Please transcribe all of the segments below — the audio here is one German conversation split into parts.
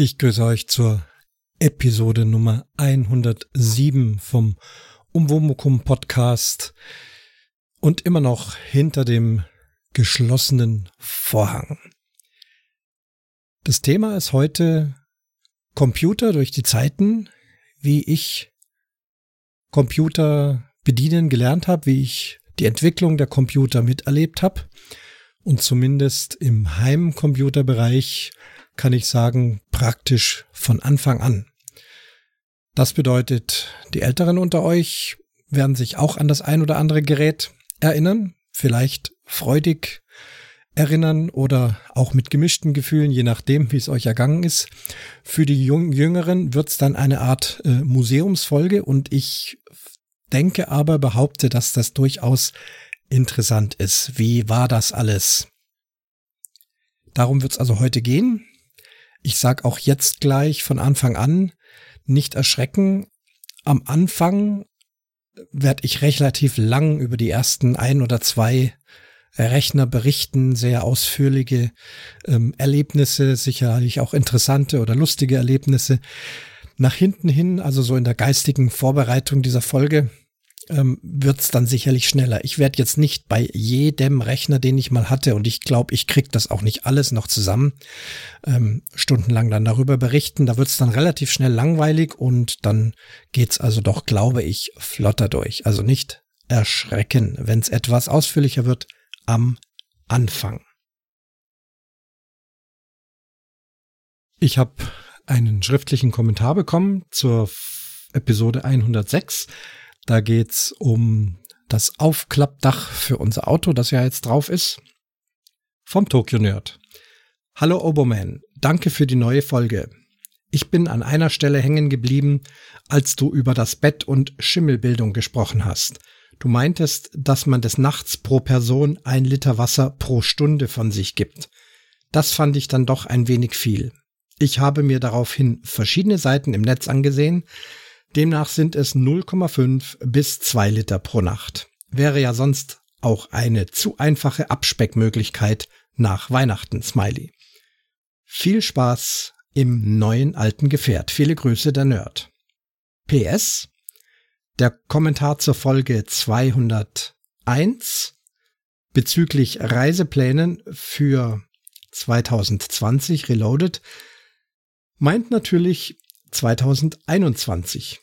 Ich grüße euch zur Episode Nummer 107 vom Umwomukum Podcast und immer noch hinter dem geschlossenen Vorhang. Das Thema ist heute Computer durch die Zeiten, wie ich Computer bedienen gelernt habe, wie ich die Entwicklung der Computer miterlebt habe und zumindest im Heimcomputerbereich kann ich sagen, praktisch von Anfang an. Das bedeutet, die Älteren unter euch werden sich auch an das ein oder andere Gerät erinnern, vielleicht freudig erinnern oder auch mit gemischten Gefühlen, je nachdem, wie es euch ergangen ist. Für die Jüngeren wird es dann eine Art äh, Museumsfolge und ich denke aber, behaupte, dass das durchaus interessant ist. Wie war das alles? Darum wird es also heute gehen. Ich sag auch jetzt gleich von Anfang an, nicht erschrecken. Am Anfang werde ich relativ lang über die ersten ein oder zwei Rechner berichten, sehr ausführliche ähm, Erlebnisse, sicherlich auch interessante oder lustige Erlebnisse. Nach hinten hin, also so in der geistigen Vorbereitung dieser Folge, ähm, wird's dann sicherlich schneller. Ich werde jetzt nicht bei jedem Rechner, den ich mal hatte, und ich glaube, ich krieg das auch nicht alles noch zusammen, ähm, stundenlang dann darüber berichten. Da wird's dann relativ schnell langweilig und dann geht's also doch, glaube ich, flotter durch. Also nicht erschrecken, wenn's etwas ausführlicher wird am Anfang. Ich habe einen schriftlichen Kommentar bekommen zur Episode 106 da geht's um das Aufklappdach für unser Auto, das ja jetzt drauf ist. Vom Tokyo Nerd. Hallo Oberman, danke für die neue Folge. Ich bin an einer Stelle hängen geblieben, als du über das Bett und Schimmelbildung gesprochen hast. Du meintest, dass man des Nachts pro Person ein Liter Wasser pro Stunde von sich gibt. Das fand ich dann doch ein wenig viel. Ich habe mir daraufhin verschiedene Seiten im Netz angesehen, Demnach sind es 0,5 bis 2 Liter pro Nacht. Wäre ja sonst auch eine zu einfache Abspeckmöglichkeit nach Weihnachten, Smiley. Viel Spaß im neuen alten Gefährt. Viele Grüße, der Nerd. PS. Der Kommentar zur Folge 201 bezüglich Reiseplänen für 2020 Reloaded meint natürlich 2021.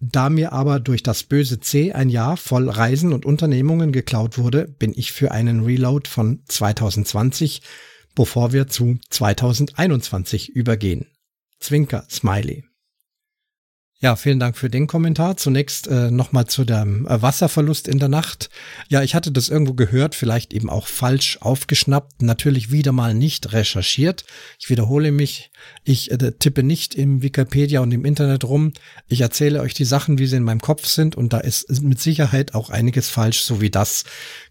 Da mir aber durch das böse C ein Jahr voll Reisen und Unternehmungen geklaut wurde, bin ich für einen Reload von 2020, bevor wir zu 2021 übergehen. Zwinker, Smiley. Ja, vielen Dank für den Kommentar. Zunächst äh, nochmal zu dem äh, Wasserverlust in der Nacht. Ja, ich hatte das irgendwo gehört, vielleicht eben auch falsch aufgeschnappt, natürlich wieder mal nicht recherchiert. Ich wiederhole mich, ich äh, tippe nicht im Wikipedia und im Internet rum. Ich erzähle euch die Sachen, wie sie in meinem Kopf sind und da ist mit Sicherheit auch einiges falsch, so wie das.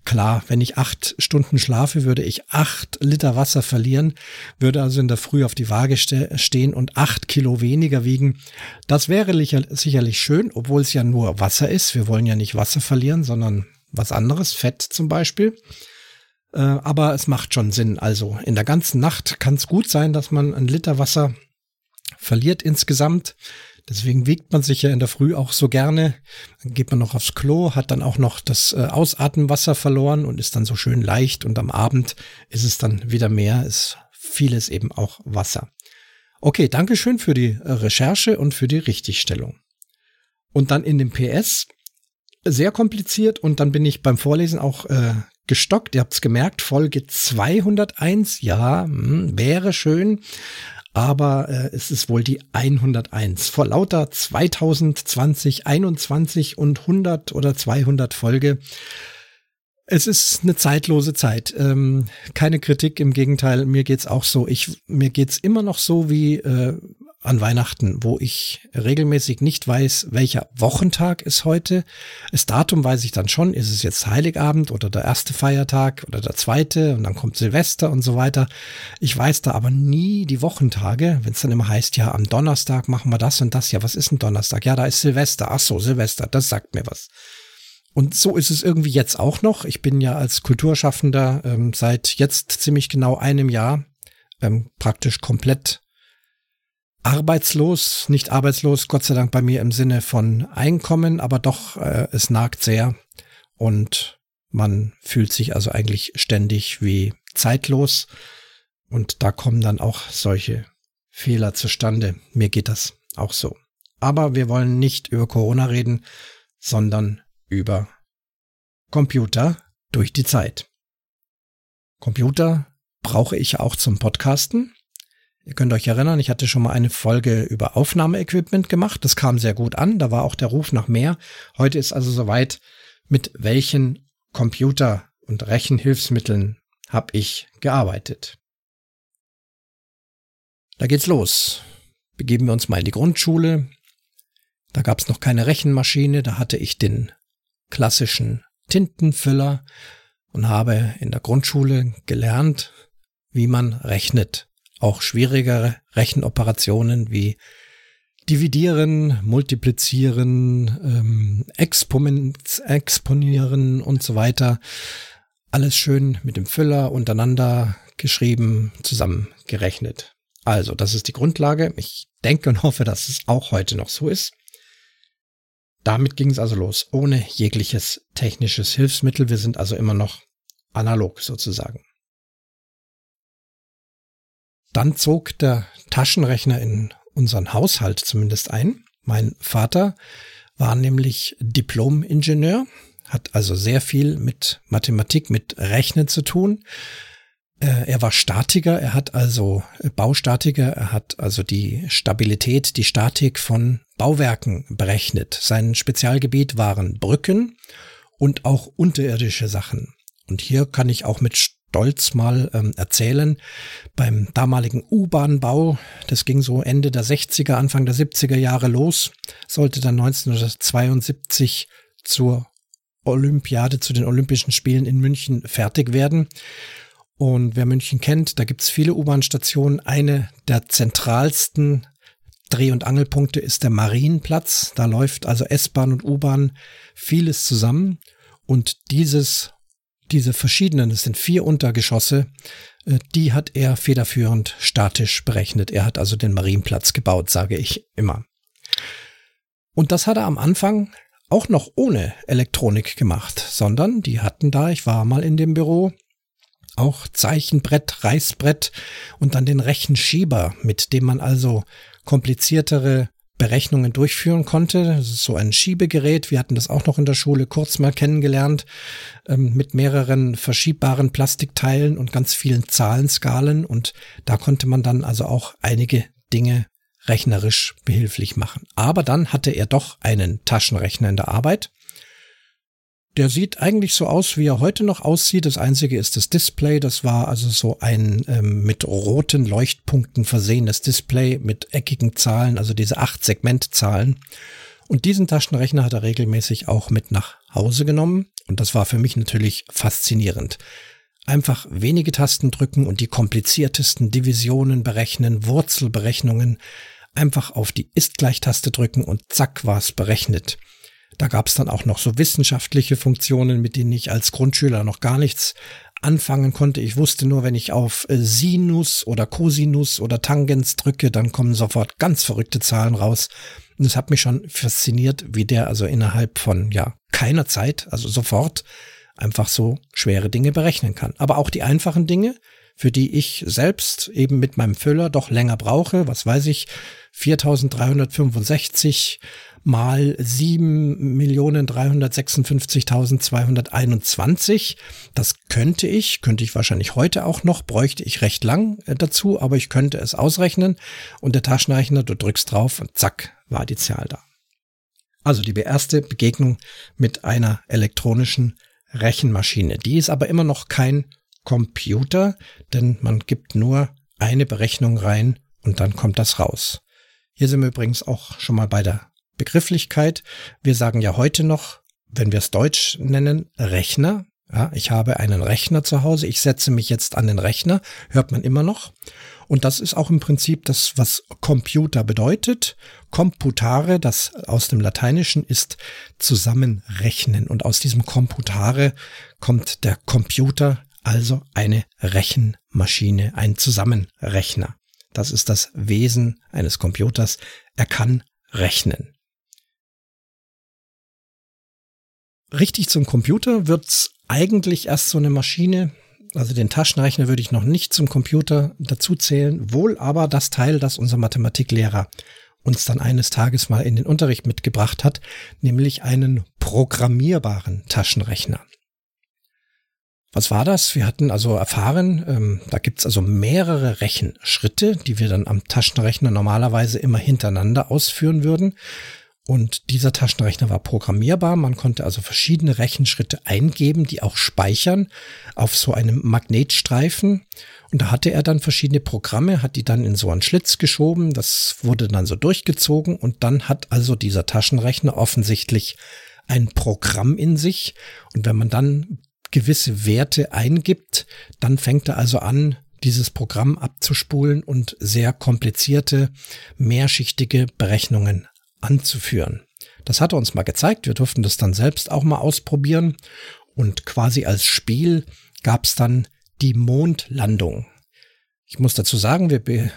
Klar, wenn ich acht Stunden schlafe, würde ich acht Liter Wasser verlieren, würde also in der Früh auf die Waage ste stehen und acht Kilo weniger wiegen. Das wäre sicherlich schön, obwohl es ja nur Wasser ist. Wir wollen ja nicht Wasser verlieren, sondern was anderes, Fett zum Beispiel. Äh, aber es macht schon Sinn. Also in der ganzen Nacht kann es gut sein, dass man ein Liter Wasser verliert insgesamt. Deswegen wiegt man sich ja in der Früh auch so gerne. Dann geht man noch aufs Klo, hat dann auch noch das äh, Ausatmenwasser verloren und ist dann so schön leicht. Und am Abend ist es dann wieder mehr, ist vieles eben auch Wasser. Okay, Dankeschön für die äh, Recherche und für die Richtigstellung. Und dann in dem PS, sehr kompliziert und dann bin ich beim Vorlesen auch äh, gestockt. Ihr habt's gemerkt, Folge 201, ja, mh, hm, wäre schön, aber äh, es ist wohl die 101. Vor lauter 2020, 21 und 100 oder 200 Folge es ist eine zeitlose Zeit. Ähm, keine Kritik, im Gegenteil, mir geht's auch so. Ich, mir geht's immer noch so wie äh, an Weihnachten, wo ich regelmäßig nicht weiß, welcher Wochentag ist heute. Das Datum weiß ich dann schon, ist es jetzt Heiligabend oder der erste Feiertag oder der zweite und dann kommt Silvester und so weiter. Ich weiß da aber nie die Wochentage, wenn es dann immer heißt, ja, am Donnerstag machen wir das und das. Ja, was ist ein Donnerstag? Ja, da ist Silvester. Ach so, Silvester, das sagt mir was. Und so ist es irgendwie jetzt auch noch. Ich bin ja als Kulturschaffender ähm, seit jetzt ziemlich genau einem Jahr ähm, praktisch komplett arbeitslos, nicht arbeitslos, Gott sei Dank bei mir im Sinne von Einkommen, aber doch, äh, es nagt sehr und man fühlt sich also eigentlich ständig wie zeitlos und da kommen dann auch solche Fehler zustande. Mir geht das auch so. Aber wir wollen nicht über Corona reden, sondern über Computer durch die Zeit. Computer brauche ich auch zum Podcasten. Ihr könnt euch erinnern, ich hatte schon mal eine Folge über Aufnahmeequipment gemacht. Das kam sehr gut an. Da war auch der Ruf nach mehr. Heute ist also soweit, mit welchen Computer- und Rechenhilfsmitteln habe ich gearbeitet. Da geht's los. Begeben wir uns mal in die Grundschule. Da gab's noch keine Rechenmaschine, da hatte ich den klassischen Tintenfüller und habe in der Grundschule gelernt, wie man rechnet. Auch schwierigere Rechenoperationen wie Dividieren, Multiplizieren, ähm, Exponieren und so weiter. Alles schön mit dem Füller untereinander geschrieben, zusammengerechnet. Also, das ist die Grundlage. Ich denke und hoffe, dass es auch heute noch so ist. Damit ging es also los, ohne jegliches technisches Hilfsmittel. Wir sind also immer noch analog sozusagen. Dann zog der Taschenrechner in unseren Haushalt zumindest ein. Mein Vater war nämlich Diplom-Ingenieur, hat also sehr viel mit Mathematik, mit Rechnen zu tun. Äh, er war Statiker, er hat also äh, Baustatiker, er hat also die Stabilität, die Statik von Bauwerken berechnet. Sein Spezialgebiet waren Brücken und auch unterirdische Sachen. Und hier kann ich auch mit Stolz mal ähm, erzählen, beim damaligen U-Bahn-Bau, das ging so Ende der 60er, Anfang der 70er Jahre los, sollte dann 1972 zur Olympiade, zu den Olympischen Spielen in München fertig werden. Und wer München kennt, da gibt's viele U-Bahn-Stationen. Eine der zentralsten Dreh- und Angelpunkte ist der Marienplatz. Da läuft also S-Bahn und U-Bahn vieles zusammen. Und dieses, diese verschiedenen, das sind vier Untergeschosse, äh, die hat er federführend statisch berechnet. Er hat also den Marienplatz gebaut, sage ich immer. Und das hat er am Anfang auch noch ohne Elektronik gemacht, sondern die hatten da, ich war mal in dem Büro, auch Zeichenbrett, Reißbrett und dann den Rechenschieber, mit dem man also kompliziertere Berechnungen durchführen konnte. Das ist so ein Schiebegerät. Wir hatten das auch noch in der Schule kurz mal kennengelernt, ähm, mit mehreren verschiebbaren Plastikteilen und ganz vielen Zahlenskalen. Und da konnte man dann also auch einige Dinge rechnerisch behilflich machen. Aber dann hatte er doch einen Taschenrechner in der Arbeit der sieht eigentlich so aus, wie er heute noch aussieht. Das einzige ist das Display. Das war also so ein ähm, mit roten Leuchtpunkten versehenes Display mit eckigen Zahlen, also diese acht Segmentzahlen. Und diesen Taschenrechner hat er regelmäßig auch mit nach Hause genommen. Und das war für mich natürlich faszinierend. Einfach wenige Tasten drücken und die kompliziertesten Divisionen berechnen, Wurzelberechnungen. Einfach auf die Ist-Gleich-Taste drücken und zack war es berechnet. Da gab es dann auch noch so wissenschaftliche Funktionen, mit denen ich als Grundschüler noch gar nichts anfangen konnte. Ich wusste nur, wenn ich auf äh, Sinus oder Cosinus oder Tangens drücke, dann kommen sofort ganz verrückte Zahlen raus. Und es hat mich schon fasziniert, wie der also innerhalb von ja keiner Zeit, also sofort, einfach so schwere Dinge berechnen kann. Aber auch die einfachen Dinge, für die ich selbst eben mit meinem Füller doch länger brauche, was weiß ich, 4365 mal 7.356.221. Das könnte ich, könnte ich wahrscheinlich heute auch noch, bräuchte ich recht lang äh, dazu, aber ich könnte es ausrechnen und der Taschenrechner, du drückst drauf und zack, war die Zahl da. Also die erste Begegnung mit einer elektronischen Rechenmaschine. Die ist aber immer noch kein Computer, denn man gibt nur eine Berechnung rein und dann kommt das raus. Hier sind wir übrigens auch schon mal bei der Begrifflichkeit. Wir sagen ja heute noch, wenn wir es Deutsch nennen, Rechner. Ja, ich habe einen Rechner zu Hause. Ich setze mich jetzt an den Rechner. Hört man immer noch. Und das ist auch im Prinzip das, was Computer bedeutet. Computare, das aus dem Lateinischen ist zusammenrechnen. Und aus diesem Computare kommt der Computer, also eine Rechenmaschine, ein Zusammenrechner. Das ist das Wesen eines Computers. Er kann rechnen. Richtig zum Computer wird's eigentlich erst so eine Maschine, also den Taschenrechner würde ich noch nicht zum Computer dazu zählen, wohl aber das Teil, das unser Mathematiklehrer uns dann eines Tages mal in den Unterricht mitgebracht hat, nämlich einen programmierbaren Taschenrechner. Was war das? Wir hatten also erfahren, ähm, da gibt's also mehrere Rechenschritte, die wir dann am Taschenrechner normalerweise immer hintereinander ausführen würden. Und dieser Taschenrechner war programmierbar. Man konnte also verschiedene Rechenschritte eingeben, die auch speichern auf so einem Magnetstreifen. Und da hatte er dann verschiedene Programme, hat die dann in so einen Schlitz geschoben. Das wurde dann so durchgezogen. Und dann hat also dieser Taschenrechner offensichtlich ein Programm in sich. Und wenn man dann gewisse Werte eingibt, dann fängt er also an, dieses Programm abzuspulen und sehr komplizierte, mehrschichtige Berechnungen anzuführen. Das hat er uns mal gezeigt. Wir durften das dann selbst auch mal ausprobieren. Und quasi als Spiel gab es dann die Mondlandung. Ich muss dazu sagen, wir be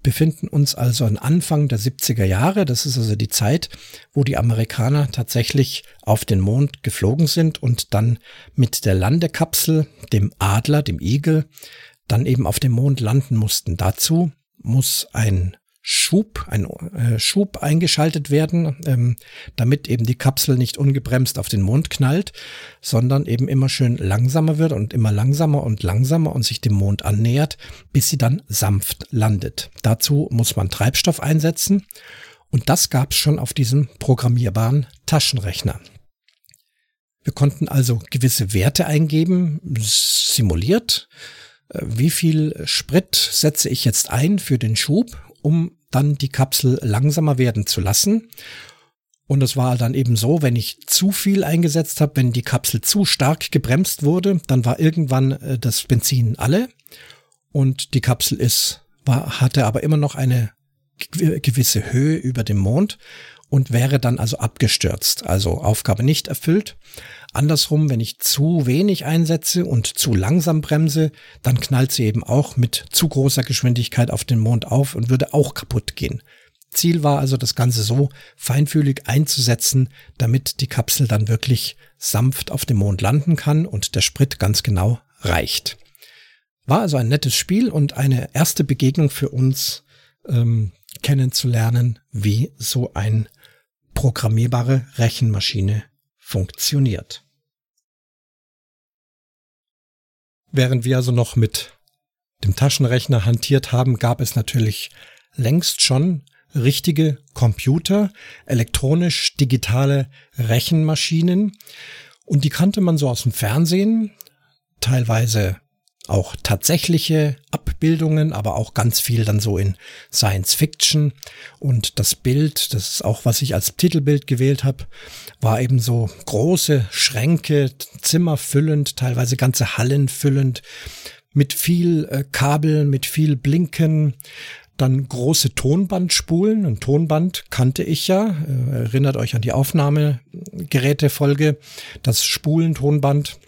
befinden uns also am Anfang der 70er Jahre. Das ist also die Zeit, wo die Amerikaner tatsächlich auf den Mond geflogen sind und dann mit der Landekapsel, dem Adler, dem Igel, dann eben auf dem Mond landen mussten. Dazu muss ein Schub, ein äh, Schub eingeschaltet werden, ähm, damit eben die Kapsel nicht ungebremst auf den Mond knallt, sondern eben immer schön langsamer wird und immer langsamer und langsamer und sich dem Mond annähert, bis sie dann sanft landet. Dazu muss man Treibstoff einsetzen und das gab es schon auf diesem programmierbaren Taschenrechner. Wir konnten also gewisse Werte eingeben, simuliert. Äh, wie viel Sprit setze ich jetzt ein für den Schub, um dann die Kapsel langsamer werden zu lassen. Und es war dann eben so, wenn ich zu viel eingesetzt habe, wenn die Kapsel zu stark gebremst wurde, dann war irgendwann äh, das Benzin alle und die Kapsel ist, war, hatte aber immer noch eine gewisse Höhe über dem Mond und wäre dann also abgestürzt, also Aufgabe nicht erfüllt. Andersrum, wenn ich zu wenig einsetze und zu langsam bremse, dann knallt sie eben auch mit zu großer Geschwindigkeit auf den Mond auf und würde auch kaputt gehen. Ziel war also, das Ganze so feinfühlig einzusetzen, damit die Kapsel dann wirklich sanft auf dem Mond landen kann und der Sprit ganz genau reicht. War also ein nettes Spiel und eine erste Begegnung für uns ähm, kennenzulernen, wie so ein programmierbare Rechenmaschine funktioniert. Während wir also noch mit dem Taschenrechner hantiert haben, gab es natürlich längst schon richtige Computer, elektronisch digitale Rechenmaschinen. Und die kannte man so aus dem Fernsehen, teilweise auch tatsächliche Abbildungen, aber auch ganz viel dann so in Science Fiction. Und das Bild, das ist auch, was ich als Titelbild gewählt habe, war eben so große Schränke, Zimmer füllend, teilweise ganze Hallen füllend, mit viel äh, Kabeln, mit viel Blinken, dann große Tonbandspulen. Ein Tonband kannte ich ja. Äh, erinnert euch an die Aufnahmegerätefolge. Das Spulentonband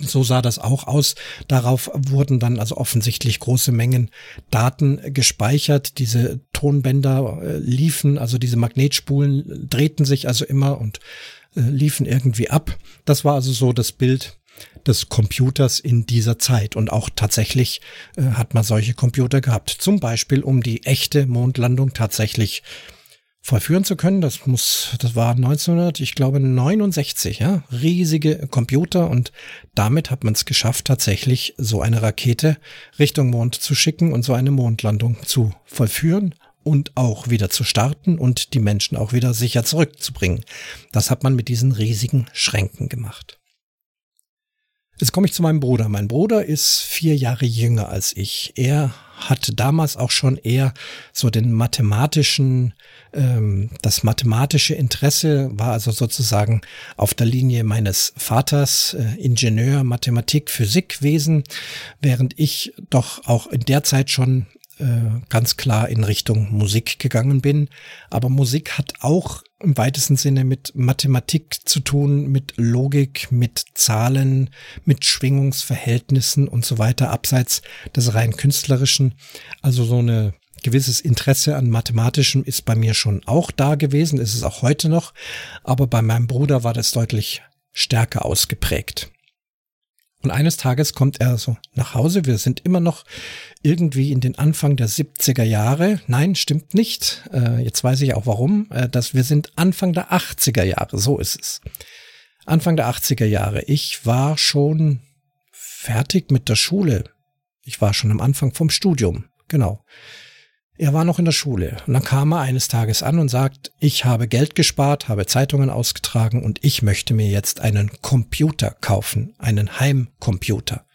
so sah das auch aus. Darauf wurden dann also offensichtlich große Mengen Daten gespeichert. Diese Tonbänder äh, liefen, also diese Magnetspulen drehten sich also immer und äh, liefen irgendwie ab. Das war also so das Bild des Computers in dieser Zeit. Und auch tatsächlich äh, hat man solche Computer gehabt. Zum Beispiel, um die echte Mondlandung tatsächlich vollführen zu können. Das muss, das war 1900, ich glaube 69, ja, riesige Computer und damit hat man es geschafft, tatsächlich so eine Rakete Richtung Mond zu schicken und so eine Mondlandung zu vollführen und auch wieder zu starten und die Menschen auch wieder sicher zurückzubringen. Das hat man mit diesen riesigen Schränken gemacht. Jetzt komme ich zu meinem Bruder. Mein Bruder ist vier Jahre jünger als ich. Er hat damals auch schon eher so den mathematischen, ähm, das mathematische Interesse war also sozusagen auf der Linie meines Vaters, äh, Ingenieur, Mathematik, Physikwesen, während ich doch auch in der Zeit schon ganz klar in Richtung Musik gegangen bin. Aber Musik hat auch im weitesten Sinne mit Mathematik zu tun, mit Logik, mit Zahlen, mit Schwingungsverhältnissen und so weiter, abseits des rein künstlerischen. Also so eine gewisses Interesse an Mathematischem ist bei mir schon auch da gewesen, ist es auch heute noch, aber bei meinem Bruder war das deutlich stärker ausgeprägt. Und eines Tages kommt er so nach Hause. Wir sind immer noch irgendwie in den Anfang der 70er Jahre. Nein, stimmt nicht. Äh, jetzt weiß ich auch warum. Äh, dass wir sind Anfang der 80er Jahre. So ist es. Anfang der 80er Jahre. Ich war schon fertig mit der Schule. Ich war schon am Anfang vom Studium. Genau. Er war noch in der Schule und dann kam er eines Tages an und sagt, ich habe Geld gespart, habe Zeitungen ausgetragen und ich möchte mir jetzt einen Computer kaufen, einen Heimcomputer.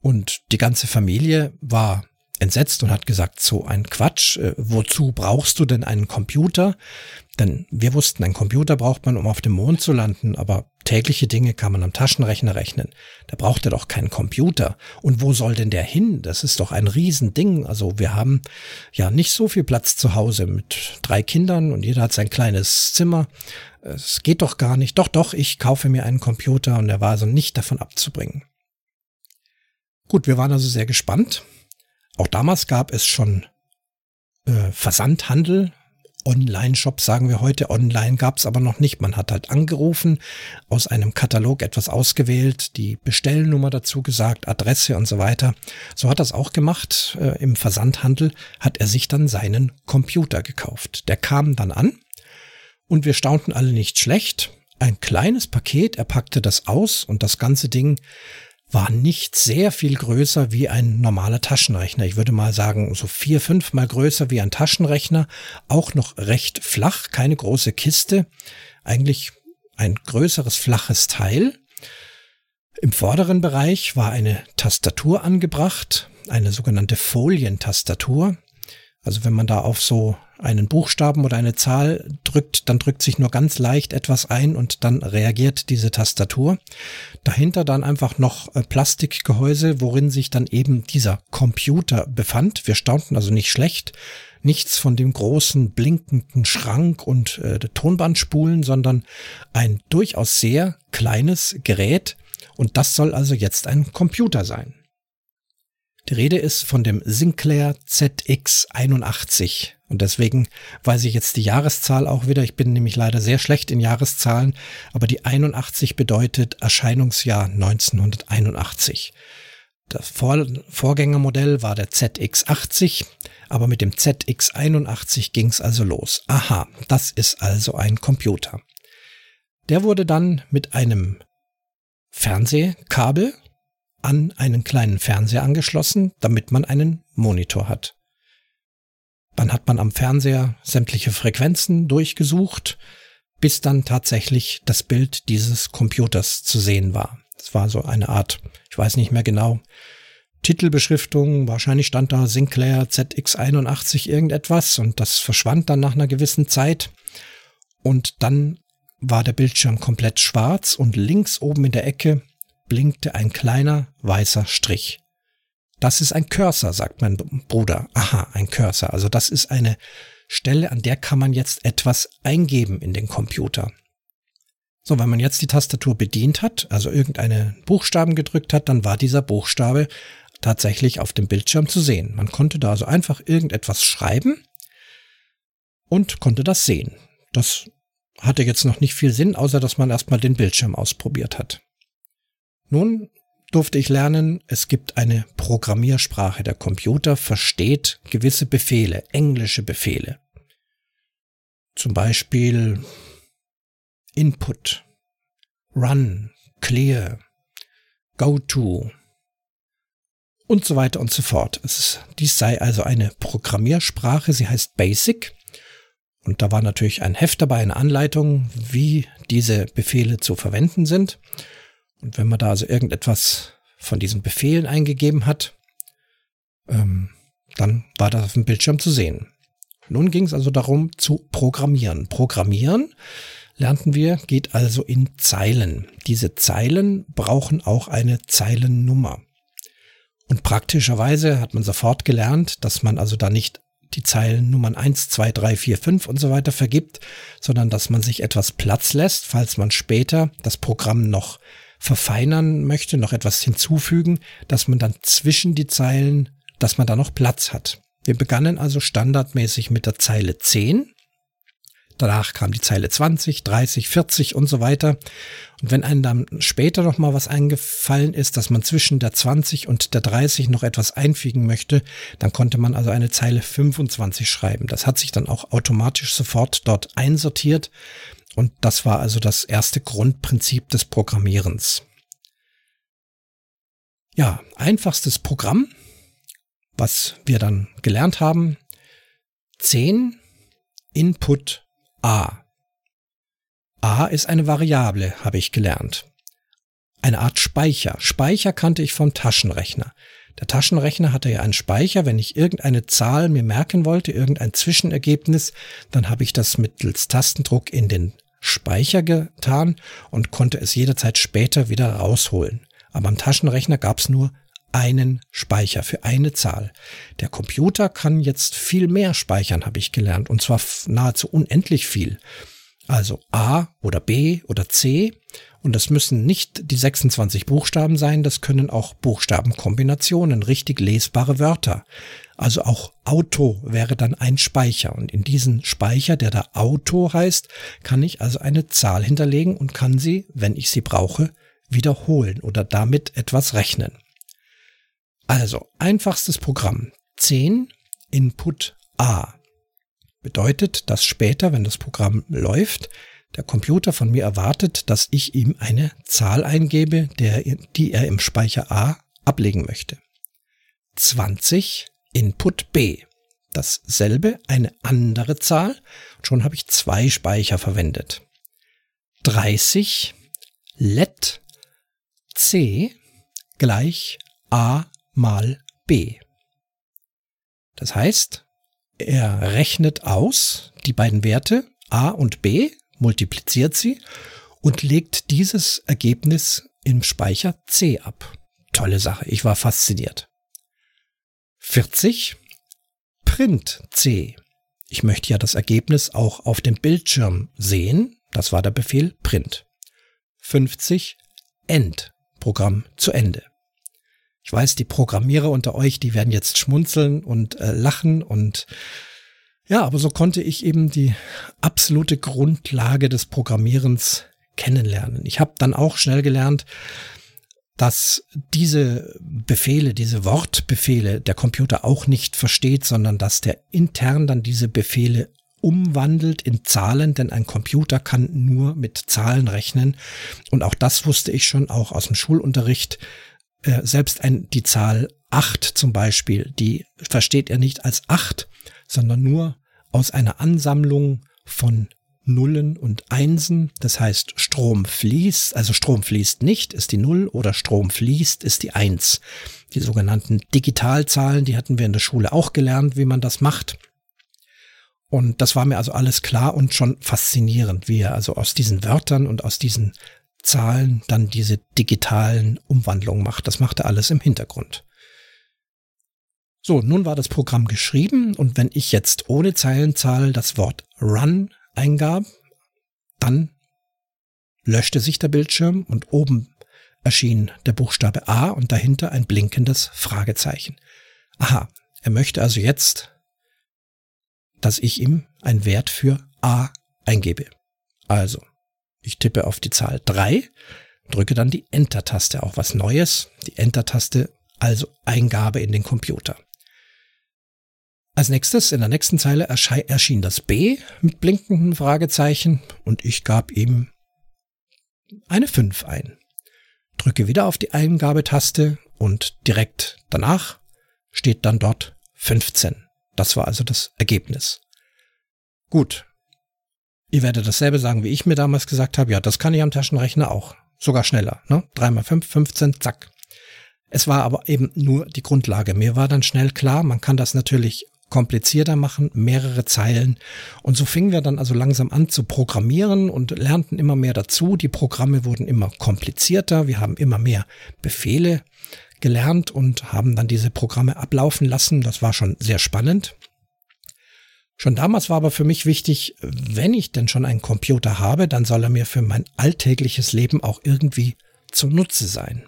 Und die ganze Familie war entsetzt und hat gesagt, so ein Quatsch, äh, wozu brauchst du denn einen Computer? Denn wir wussten, ein Computer braucht man, um auf dem Mond zu landen, aber tägliche Dinge kann man am Taschenrechner rechnen. Da braucht er doch keinen Computer. Und wo soll denn der hin? Das ist doch ein Riesending. Also wir haben ja nicht so viel Platz zu Hause mit drei Kindern und jeder hat sein kleines Zimmer. Es geht doch gar nicht. Doch, doch, ich kaufe mir einen Computer und er war also nicht davon abzubringen. Gut, wir waren also sehr gespannt. Auch damals gab es schon äh, Versandhandel, Online-Shop sagen wir heute. Online gab es aber noch nicht. Man hat halt angerufen, aus einem Katalog etwas ausgewählt, die Bestellnummer dazu gesagt, Adresse und so weiter. So hat er es auch gemacht. Äh, Im Versandhandel hat er sich dann seinen Computer gekauft. Der kam dann an und wir staunten alle nicht schlecht. Ein kleines Paket, er packte das aus und das ganze Ding war nicht sehr viel größer wie ein normaler Taschenrechner. Ich würde mal sagen, so vier, fünf mal größer wie ein Taschenrechner. Auch noch recht flach, keine große Kiste. Eigentlich ein größeres, flaches Teil. Im vorderen Bereich war eine Tastatur angebracht, eine sogenannte Folientastatur. Also wenn man da auf so einen Buchstaben oder eine Zahl drückt, dann drückt sich nur ganz leicht etwas ein und dann reagiert diese Tastatur. Dahinter dann einfach noch äh, Plastikgehäuse, worin sich dann eben dieser Computer befand. Wir staunten also nicht schlecht. Nichts von dem großen blinkenden Schrank und äh, Tonbandspulen, sondern ein durchaus sehr kleines Gerät. Und das soll also jetzt ein Computer sein. Die Rede ist von dem Sinclair ZX81. Und deswegen weiß ich jetzt die Jahreszahl auch wieder. Ich bin nämlich leider sehr schlecht in Jahreszahlen, aber die 81 bedeutet Erscheinungsjahr 1981. Das Vor Vorgängermodell war der ZX80, aber mit dem ZX81 ging es also los. Aha, das ist also ein Computer. Der wurde dann mit einem Fernsehkabel an einen kleinen Fernseher angeschlossen, damit man einen Monitor hat. Dann hat man am Fernseher sämtliche Frequenzen durchgesucht, bis dann tatsächlich das Bild dieses Computers zu sehen war. Es war so eine Art, ich weiß nicht mehr genau, Titelbeschriftung, wahrscheinlich stand da Sinclair ZX81 irgendetwas und das verschwand dann nach einer gewissen Zeit. Und dann war der Bildschirm komplett schwarz und links oben in der Ecke blinkte ein kleiner weißer Strich. Das ist ein Cursor, sagt mein Bruder. Aha, ein Cursor. Also das ist eine Stelle, an der kann man jetzt etwas eingeben in den Computer. So, wenn man jetzt die Tastatur bedient hat, also irgendeine Buchstaben gedrückt hat, dann war dieser Buchstabe tatsächlich auf dem Bildschirm zu sehen. Man konnte da also einfach irgendetwas schreiben und konnte das sehen. Das hatte jetzt noch nicht viel Sinn, außer dass man erstmal den Bildschirm ausprobiert hat. Nun durfte ich lernen, es gibt eine Programmiersprache. Der Computer versteht gewisse Befehle, englische Befehle. Zum Beispiel Input, Run, Clear, Go to und so weiter und so fort. Ist, dies sei also eine Programmiersprache, sie heißt Basic. Und da war natürlich ein Heft dabei, eine Anleitung, wie diese Befehle zu verwenden sind. Und wenn man da also irgendetwas von diesen Befehlen eingegeben hat, ähm, dann war das auf dem Bildschirm zu sehen. Nun ging es also darum zu programmieren. Programmieren, lernten wir, geht also in Zeilen. Diese Zeilen brauchen auch eine Zeilennummer. Und praktischerweise hat man sofort gelernt, dass man also da nicht die Zeilennummern 1, 2, 3, 4, 5 und so weiter vergibt, sondern dass man sich etwas Platz lässt, falls man später das Programm noch verfeinern möchte, noch etwas hinzufügen, dass man dann zwischen die Zeilen, dass man da noch Platz hat. Wir begannen also standardmäßig mit der Zeile 10 Danach kam die Zeile 20, 30, 40 und so weiter. Und wenn einem dann später noch mal was eingefallen ist, dass man zwischen der 20 und der 30 noch etwas einfügen möchte, dann konnte man also eine Zeile 25 schreiben. Das hat sich dann auch automatisch sofort dort einsortiert. Und das war also das erste Grundprinzip des Programmierens. Ja, einfachstes Programm, was wir dann gelernt haben. 10 Input a. a ist eine Variable, habe ich gelernt. Eine Art Speicher. Speicher kannte ich vom Taschenrechner. Der Taschenrechner hatte ja einen Speicher. Wenn ich irgendeine Zahl mir merken wollte, irgendein Zwischenergebnis, dann habe ich das mittels Tastendruck in den Speicher getan und konnte es jederzeit später wieder rausholen. Aber am Taschenrechner gab es nur einen Speicher für eine Zahl. Der Computer kann jetzt viel mehr speichern, habe ich gelernt, und zwar nahezu unendlich viel. Also A oder B oder C. Und das müssen nicht die 26 Buchstaben sein, das können auch Buchstabenkombinationen, richtig lesbare Wörter. Also auch Auto wäre dann ein Speicher. Und in diesen Speicher, der da Auto heißt, kann ich also eine Zahl hinterlegen und kann sie, wenn ich sie brauche, wiederholen oder damit etwas rechnen. Also, einfachstes Programm. 10 Input A. Bedeutet, dass später, wenn das Programm läuft, der Computer von mir erwartet, dass ich ihm eine Zahl eingebe, der, die er im Speicher A ablegen möchte. 20 Input B. Dasselbe, eine andere Zahl. Schon habe ich zwei Speicher verwendet. 30 let C gleich A mal b. Das heißt, er rechnet aus die beiden Werte a und b, multipliziert sie und legt dieses Ergebnis im Speicher c ab. Tolle Sache, ich war fasziniert. 40 Print C. Ich möchte ja das Ergebnis auch auf dem Bildschirm sehen. Das war der Befehl Print. 50 End. Programm zu Ende. Ich weiß, die Programmierer unter euch, die werden jetzt schmunzeln und äh, lachen und ja, aber so konnte ich eben die absolute Grundlage des Programmierens kennenlernen. Ich habe dann auch schnell gelernt, dass diese Befehle, diese Wortbefehle der Computer auch nicht versteht, sondern dass der intern dann diese Befehle umwandelt in Zahlen, denn ein Computer kann nur mit Zahlen rechnen. Und auch das wusste ich schon auch aus dem Schulunterricht, äh, selbst ein, die Zahl acht zum Beispiel, die versteht er nicht als acht, sondern nur aus einer Ansammlung von Nullen und Einsen. Das heißt, Strom fließt, also Strom fließt nicht, ist die Null oder Strom fließt, ist die Eins. Die sogenannten Digitalzahlen, die hatten wir in der Schule auch gelernt, wie man das macht. Und das war mir also alles klar und schon faszinierend, wie er also aus diesen Wörtern und aus diesen Zahlen dann diese digitalen Umwandlungen macht. Das macht er alles im Hintergrund. So, nun war das Programm geschrieben und wenn ich jetzt ohne Zeilenzahl das Wort Run eingab, dann löschte sich der Bildschirm und oben erschien der Buchstabe A und dahinter ein blinkendes Fragezeichen. Aha, er möchte also jetzt, dass ich ihm einen Wert für A eingebe. Also ich tippe auf die Zahl 3, drücke dann die Enter-Taste, auch was Neues, die Enter-Taste, also Eingabe in den Computer. Als nächstes, in der nächsten Zeile erschien das B mit blinkenden Fragezeichen und ich gab ihm eine 5 ein. Drücke wieder auf die Eingabetaste und direkt danach steht dann dort 15. Das war also das Ergebnis. Gut, Ihr werdet dasselbe sagen, wie ich mir damals gesagt habe. Ja, das kann ich am Taschenrechner auch. Sogar schneller. Ne? 3 mal 5, 15, zack. Es war aber eben nur die Grundlage. Mir war dann schnell klar, man kann das natürlich komplizierter machen, mehrere Zeilen. Und so fingen wir dann also langsam an zu programmieren und lernten immer mehr dazu. Die Programme wurden immer komplizierter. Wir haben immer mehr Befehle gelernt und haben dann diese Programme ablaufen lassen. Das war schon sehr spannend. Schon damals war aber für mich wichtig, wenn ich denn schon einen Computer habe, dann soll er mir für mein alltägliches Leben auch irgendwie zunutze sein.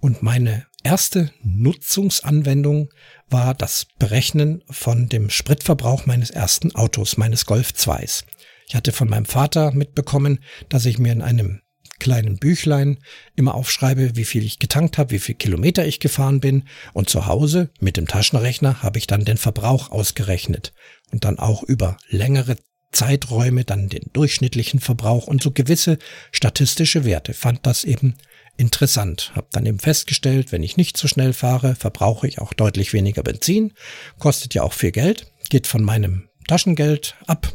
Und meine erste Nutzungsanwendung war das Berechnen von dem Spritverbrauch meines ersten Autos, meines Golf 2s. Ich hatte von meinem Vater mitbekommen, dass ich mir in einem kleinen Büchlein immer aufschreibe, wie viel ich getankt habe, wie viel Kilometer ich gefahren bin und zu Hause mit dem Taschenrechner habe ich dann den Verbrauch ausgerechnet und dann auch über längere Zeiträume dann den durchschnittlichen Verbrauch und so gewisse statistische Werte. Fand das eben interessant. Hab dann eben festgestellt, wenn ich nicht so schnell fahre, verbrauche ich auch deutlich weniger Benzin. Kostet ja auch viel Geld, geht von meinem Taschengeld ab.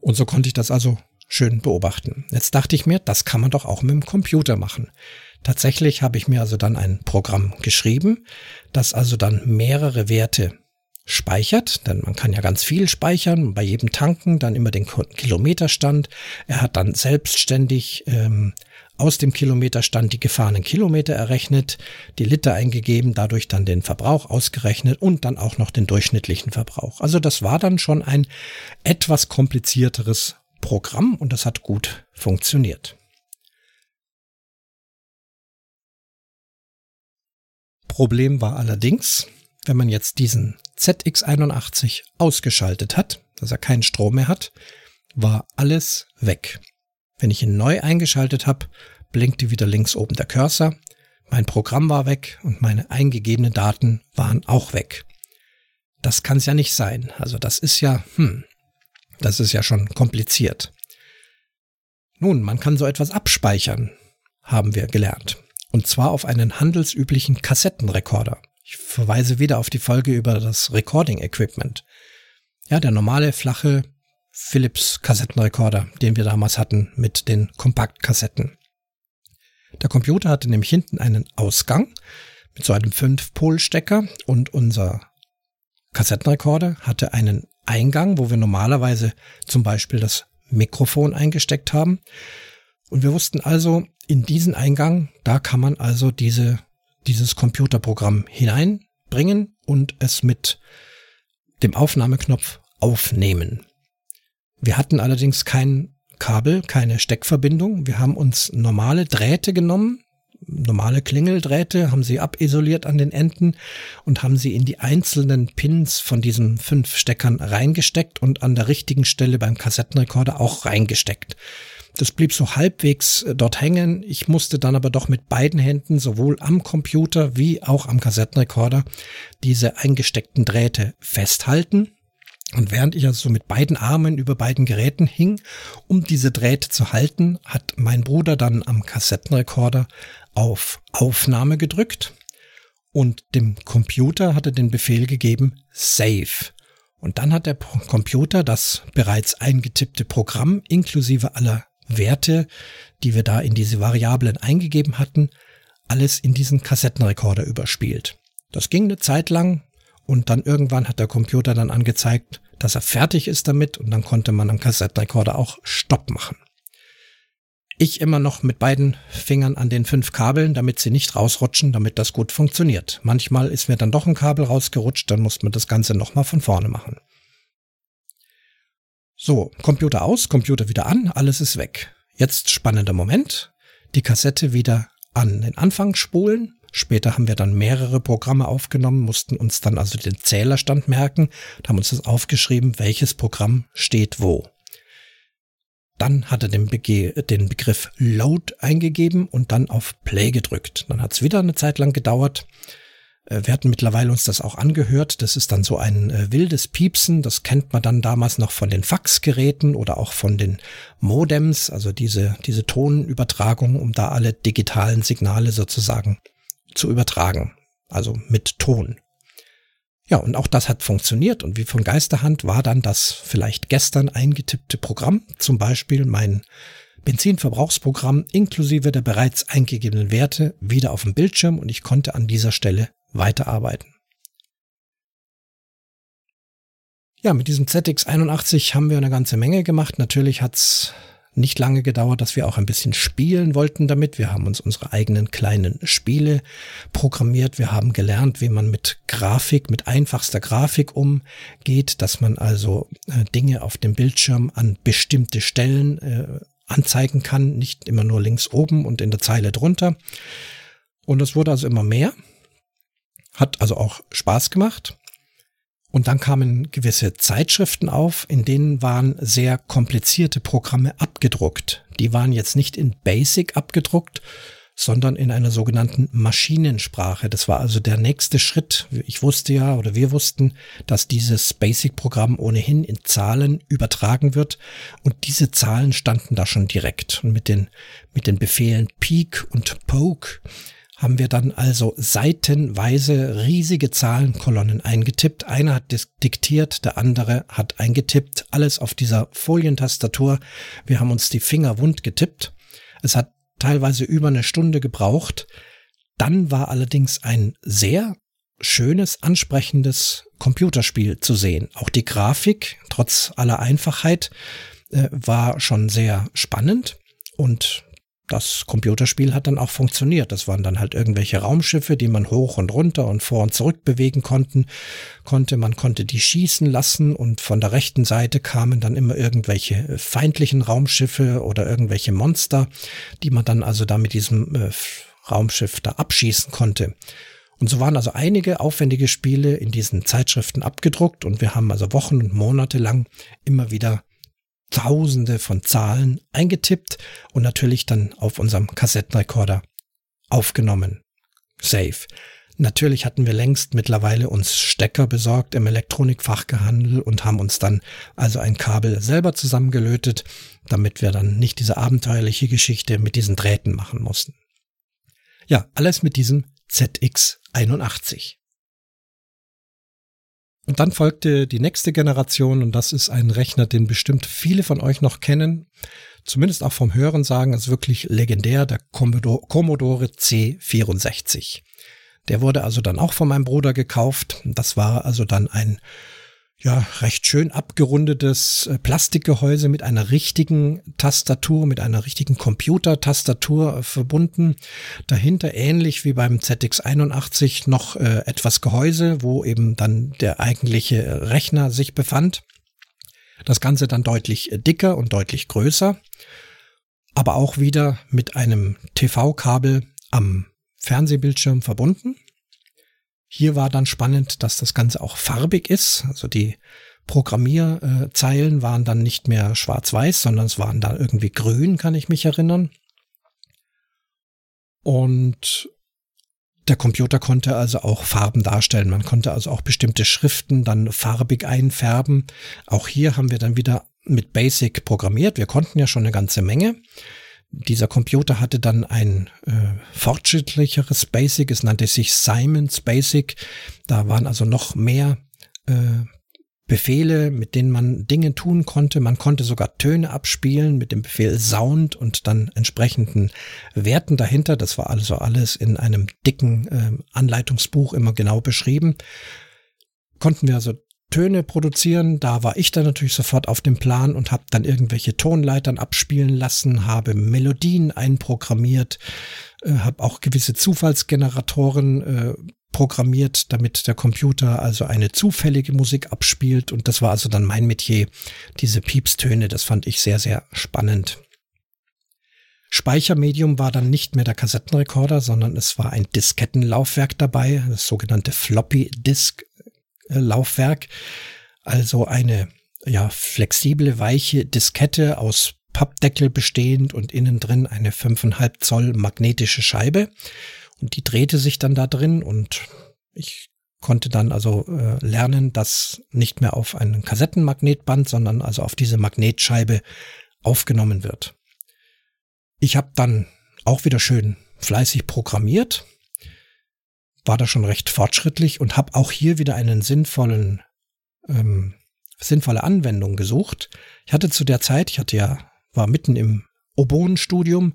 Und so konnte ich das also schön beobachten. Jetzt dachte ich mir, das kann man doch auch mit dem Computer machen. Tatsächlich habe ich mir also dann ein Programm geschrieben, das also dann mehrere Werte speichert, denn man kann ja ganz viel speichern, bei jedem Tanken dann immer den Kilometerstand. Er hat dann selbstständig ähm, aus dem Kilometerstand die gefahrenen Kilometer errechnet, die Liter eingegeben, dadurch dann den Verbrauch ausgerechnet und dann auch noch den durchschnittlichen Verbrauch. Also das war dann schon ein etwas komplizierteres Programm und das hat gut funktioniert. Problem war allerdings, wenn man jetzt diesen ZX81 ausgeschaltet hat, dass er keinen Strom mehr hat, war alles weg. Wenn ich ihn neu eingeschaltet habe, blinkte wieder links oben der Cursor, mein Programm war weg und meine eingegebenen Daten waren auch weg. Das kann es ja nicht sein. Also das ist ja, hm, das ist ja schon kompliziert. Nun, man kann so etwas abspeichern, haben wir gelernt. Und zwar auf einen handelsüblichen Kassettenrekorder. Ich verweise wieder auf die Folge über das Recording Equipment. Ja, der normale flache Philips Kassettenrekorder, den wir damals hatten mit den Kompaktkassetten. Der Computer hatte nämlich hinten einen Ausgang mit so einem 5-Pol-Stecker und unser Kassettenrekorder hatte einen Eingang, wo wir normalerweise zum Beispiel das Mikrofon eingesteckt haben. Und wir wussten also, in diesen Eingang, da kann man also diese dieses Computerprogramm hineinbringen und es mit dem Aufnahmeknopf aufnehmen. Wir hatten allerdings kein Kabel, keine Steckverbindung. Wir haben uns normale Drähte genommen, normale Klingeldrähte, haben sie abisoliert an den Enden und haben sie in die einzelnen Pins von diesen fünf Steckern reingesteckt und an der richtigen Stelle beim Kassettenrekorder auch reingesteckt. Das blieb so halbwegs äh, dort hängen. Ich musste dann aber doch mit beiden Händen sowohl am Computer wie auch am Kassettenrekorder diese eingesteckten Drähte festhalten. Und während ich also so mit beiden Armen über beiden Geräten hing, um diese Drähte zu halten, hat mein Bruder dann am Kassettenrekorder auf Aufnahme gedrückt und dem Computer hatte den Befehl gegeben Save. Und dann hat der Computer das bereits eingetippte Programm inklusive aller Werte, die wir da in diese Variablen eingegeben hatten, alles in diesen Kassettenrekorder überspielt. Das ging eine Zeit lang und dann irgendwann hat der Computer dann angezeigt, dass er fertig ist damit und dann konnte man am Kassettenrekorder auch Stopp machen. Ich immer noch mit beiden Fingern an den fünf Kabeln, damit sie nicht rausrutschen, damit das gut funktioniert. Manchmal ist mir dann doch ein Kabel rausgerutscht, dann muss man das Ganze nochmal von vorne machen. So, Computer aus, Computer wieder an, alles ist weg. Jetzt spannender Moment. Die Kassette wieder an den Anfang spulen. Später haben wir dann mehrere Programme aufgenommen, mussten uns dann also den Zählerstand merken und haben uns das aufgeschrieben, welches Programm steht wo. Dann hat er den, Bege den Begriff Load eingegeben und dann auf Play gedrückt. Dann hat es wieder eine Zeit lang gedauert. Äh, wir hatten mittlerweile uns das auch angehört. Das ist dann so ein äh, wildes Piepsen. Das kennt man dann damals noch von den Faxgeräten oder auch von den Modems, also diese, diese Tonübertragung, um da alle digitalen Signale sozusagen zu übertragen. Also mit Ton. Ja, und auch das hat funktioniert. Und wie von Geisterhand war dann das vielleicht gestern eingetippte Programm, zum Beispiel mein Benzinverbrauchsprogramm inklusive der bereits eingegebenen Werte wieder auf dem Bildschirm und ich konnte an dieser Stelle weiterarbeiten. Ja, mit diesem ZX81 haben wir eine ganze Menge gemacht. Natürlich hat's nicht lange gedauert, dass wir auch ein bisschen spielen wollten damit. Wir haben uns unsere eigenen kleinen Spiele programmiert. Wir haben gelernt, wie man mit Grafik, mit einfachster Grafik umgeht, dass man also äh, Dinge auf dem Bildschirm an bestimmte Stellen äh, anzeigen kann, nicht immer nur links oben und in der Zeile drunter. Und es wurde also immer mehr, hat also auch Spaß gemacht. Und dann kamen gewisse Zeitschriften auf, in denen waren sehr komplizierte Programme abgedruckt. Die waren jetzt nicht in Basic abgedruckt, sondern in einer sogenannten Maschinensprache. Das war also der nächste Schritt. Ich wusste ja oder wir wussten, dass dieses Basic-Programm ohnehin in Zahlen übertragen wird und diese Zahlen standen da schon direkt. Und mit den, mit den Befehlen Peak und Poke haben wir dann also seitenweise riesige Zahlenkolonnen eingetippt. Einer hat diktiert, der andere hat eingetippt. Alles auf dieser Folientastatur. Wir haben uns die Finger wund getippt. Es hat teilweise über eine Stunde gebraucht. Dann war allerdings ein sehr schönes, ansprechendes Computerspiel zu sehen. Auch die Grafik, trotz aller Einfachheit, äh, war schon sehr spannend und das Computerspiel hat dann auch funktioniert. Das waren dann halt irgendwelche Raumschiffe, die man hoch und runter und vor und zurück bewegen konnten, konnte. Man konnte die schießen lassen und von der rechten Seite kamen dann immer irgendwelche feindlichen Raumschiffe oder irgendwelche Monster, die man dann also da mit diesem äh, Raumschiff da abschießen konnte. Und so waren also einige aufwendige Spiele in diesen Zeitschriften abgedruckt und wir haben also Wochen und Monate lang immer wieder Tausende von Zahlen eingetippt und natürlich dann auf unserem Kassettenrekorder aufgenommen. Safe. Natürlich hatten wir längst mittlerweile uns Stecker besorgt im Elektronikfachgehandel und haben uns dann also ein Kabel selber zusammengelötet, damit wir dann nicht diese abenteuerliche Geschichte mit diesen Drähten machen mussten. Ja, alles mit diesem ZX81. Und dann folgte die nächste Generation und das ist ein Rechner, den bestimmt viele von euch noch kennen. Zumindest auch vom Hören sagen, ist wirklich legendär, der Commodore C64. Der wurde also dann auch von meinem Bruder gekauft. Das war also dann ein ja, recht schön abgerundetes äh, Plastikgehäuse mit einer richtigen Tastatur, mit einer richtigen Computertastatur äh, verbunden. Dahinter ähnlich wie beim ZX81 noch äh, etwas Gehäuse, wo eben dann der eigentliche Rechner sich befand. Das Ganze dann deutlich dicker und deutlich größer, aber auch wieder mit einem TV-Kabel am Fernsehbildschirm verbunden. Hier war dann spannend, dass das Ganze auch farbig ist. Also die Programmierzeilen waren dann nicht mehr schwarz-weiß, sondern es waren da irgendwie grün, kann ich mich erinnern. Und der Computer konnte also auch Farben darstellen. Man konnte also auch bestimmte Schriften dann farbig einfärben. Auch hier haben wir dann wieder mit Basic programmiert. Wir konnten ja schon eine ganze Menge. Dieser Computer hatte dann ein äh, fortschrittlicheres Basic, es nannte sich Simons Basic. Da waren also noch mehr äh, Befehle, mit denen man Dinge tun konnte. Man konnte sogar Töne abspielen mit dem Befehl Sound und dann entsprechenden Werten dahinter. Das war also alles in einem dicken äh, Anleitungsbuch immer genau beschrieben. Konnten wir also Töne produzieren. Da war ich dann natürlich sofort auf dem Plan und habe dann irgendwelche Tonleitern abspielen lassen, habe Melodien einprogrammiert, äh, habe auch gewisse Zufallsgeneratoren äh, programmiert, damit der Computer also eine zufällige Musik abspielt. Und das war also dann mein Metier, diese Piepstöne. Das fand ich sehr, sehr spannend. Speichermedium war dann nicht mehr der Kassettenrekorder, sondern es war ein Diskettenlaufwerk dabei, das sogenannte Floppy Disk Laufwerk, also eine ja flexible weiche Diskette aus Pappdeckel bestehend und innen drin eine 5,5 Zoll magnetische Scheibe. Und die drehte sich dann da drin und ich konnte dann also äh, lernen, dass nicht mehr auf einen Kassettenmagnetband, sondern also auf diese Magnetscheibe aufgenommen wird. Ich habe dann auch wieder schön fleißig programmiert war da schon recht fortschrittlich und habe auch hier wieder einen sinnvollen, ähm, sinnvolle Anwendung gesucht. Ich hatte zu der Zeit, ich hatte ja, war mitten im Oboenstudium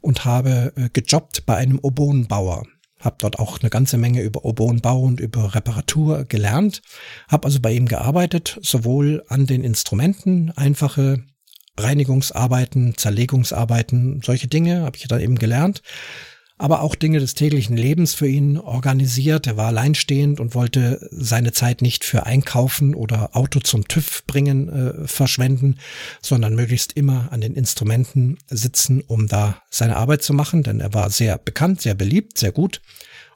und habe äh, gejobbt bei einem Oboenbauer. Habe dort auch eine ganze Menge über Oboenbau und über Reparatur gelernt. Habe also bei ihm gearbeitet, sowohl an den Instrumenten, einfache Reinigungsarbeiten, Zerlegungsarbeiten, solche Dinge habe ich dann eben gelernt. Aber auch Dinge des täglichen Lebens für ihn organisiert. Er war alleinstehend und wollte seine Zeit nicht für Einkaufen oder Auto zum TÜV bringen äh, verschwenden, sondern möglichst immer an den Instrumenten sitzen, um da seine Arbeit zu machen. Denn er war sehr bekannt, sehr beliebt, sehr gut.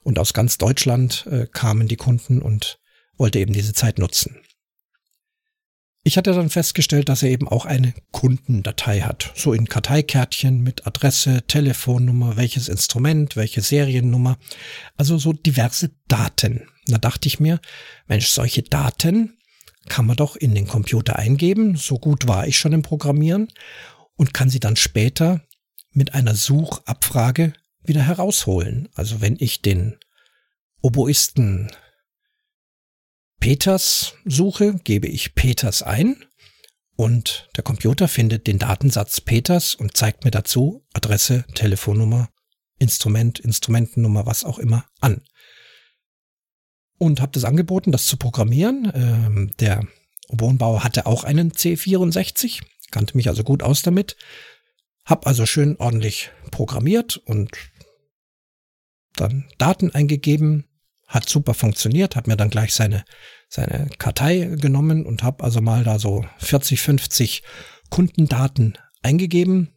Und aus ganz Deutschland äh, kamen die Kunden und wollte eben diese Zeit nutzen. Ich hatte dann festgestellt, dass er eben auch eine Kundendatei hat. So in Karteikärtchen mit Adresse, Telefonnummer, welches Instrument, welche Seriennummer. Also so diverse Daten. Da dachte ich mir, Mensch, solche Daten kann man doch in den Computer eingeben. So gut war ich schon im Programmieren und kann sie dann später mit einer Suchabfrage wieder herausholen. Also wenn ich den Oboisten Peters suche, gebe ich Peters ein und der Computer findet den Datensatz Peters und zeigt mir dazu Adresse, Telefonnummer, Instrument, Instrumentennummer, was auch immer an. Und habe das angeboten, das zu programmieren. Ähm, der Wohnbauer hatte auch einen C64, kannte mich also gut aus damit. Hab also schön ordentlich programmiert und dann Daten eingegeben, hat super funktioniert, hat mir dann gleich seine, seine Kartei genommen und habe also mal da so 40, 50 Kundendaten eingegeben,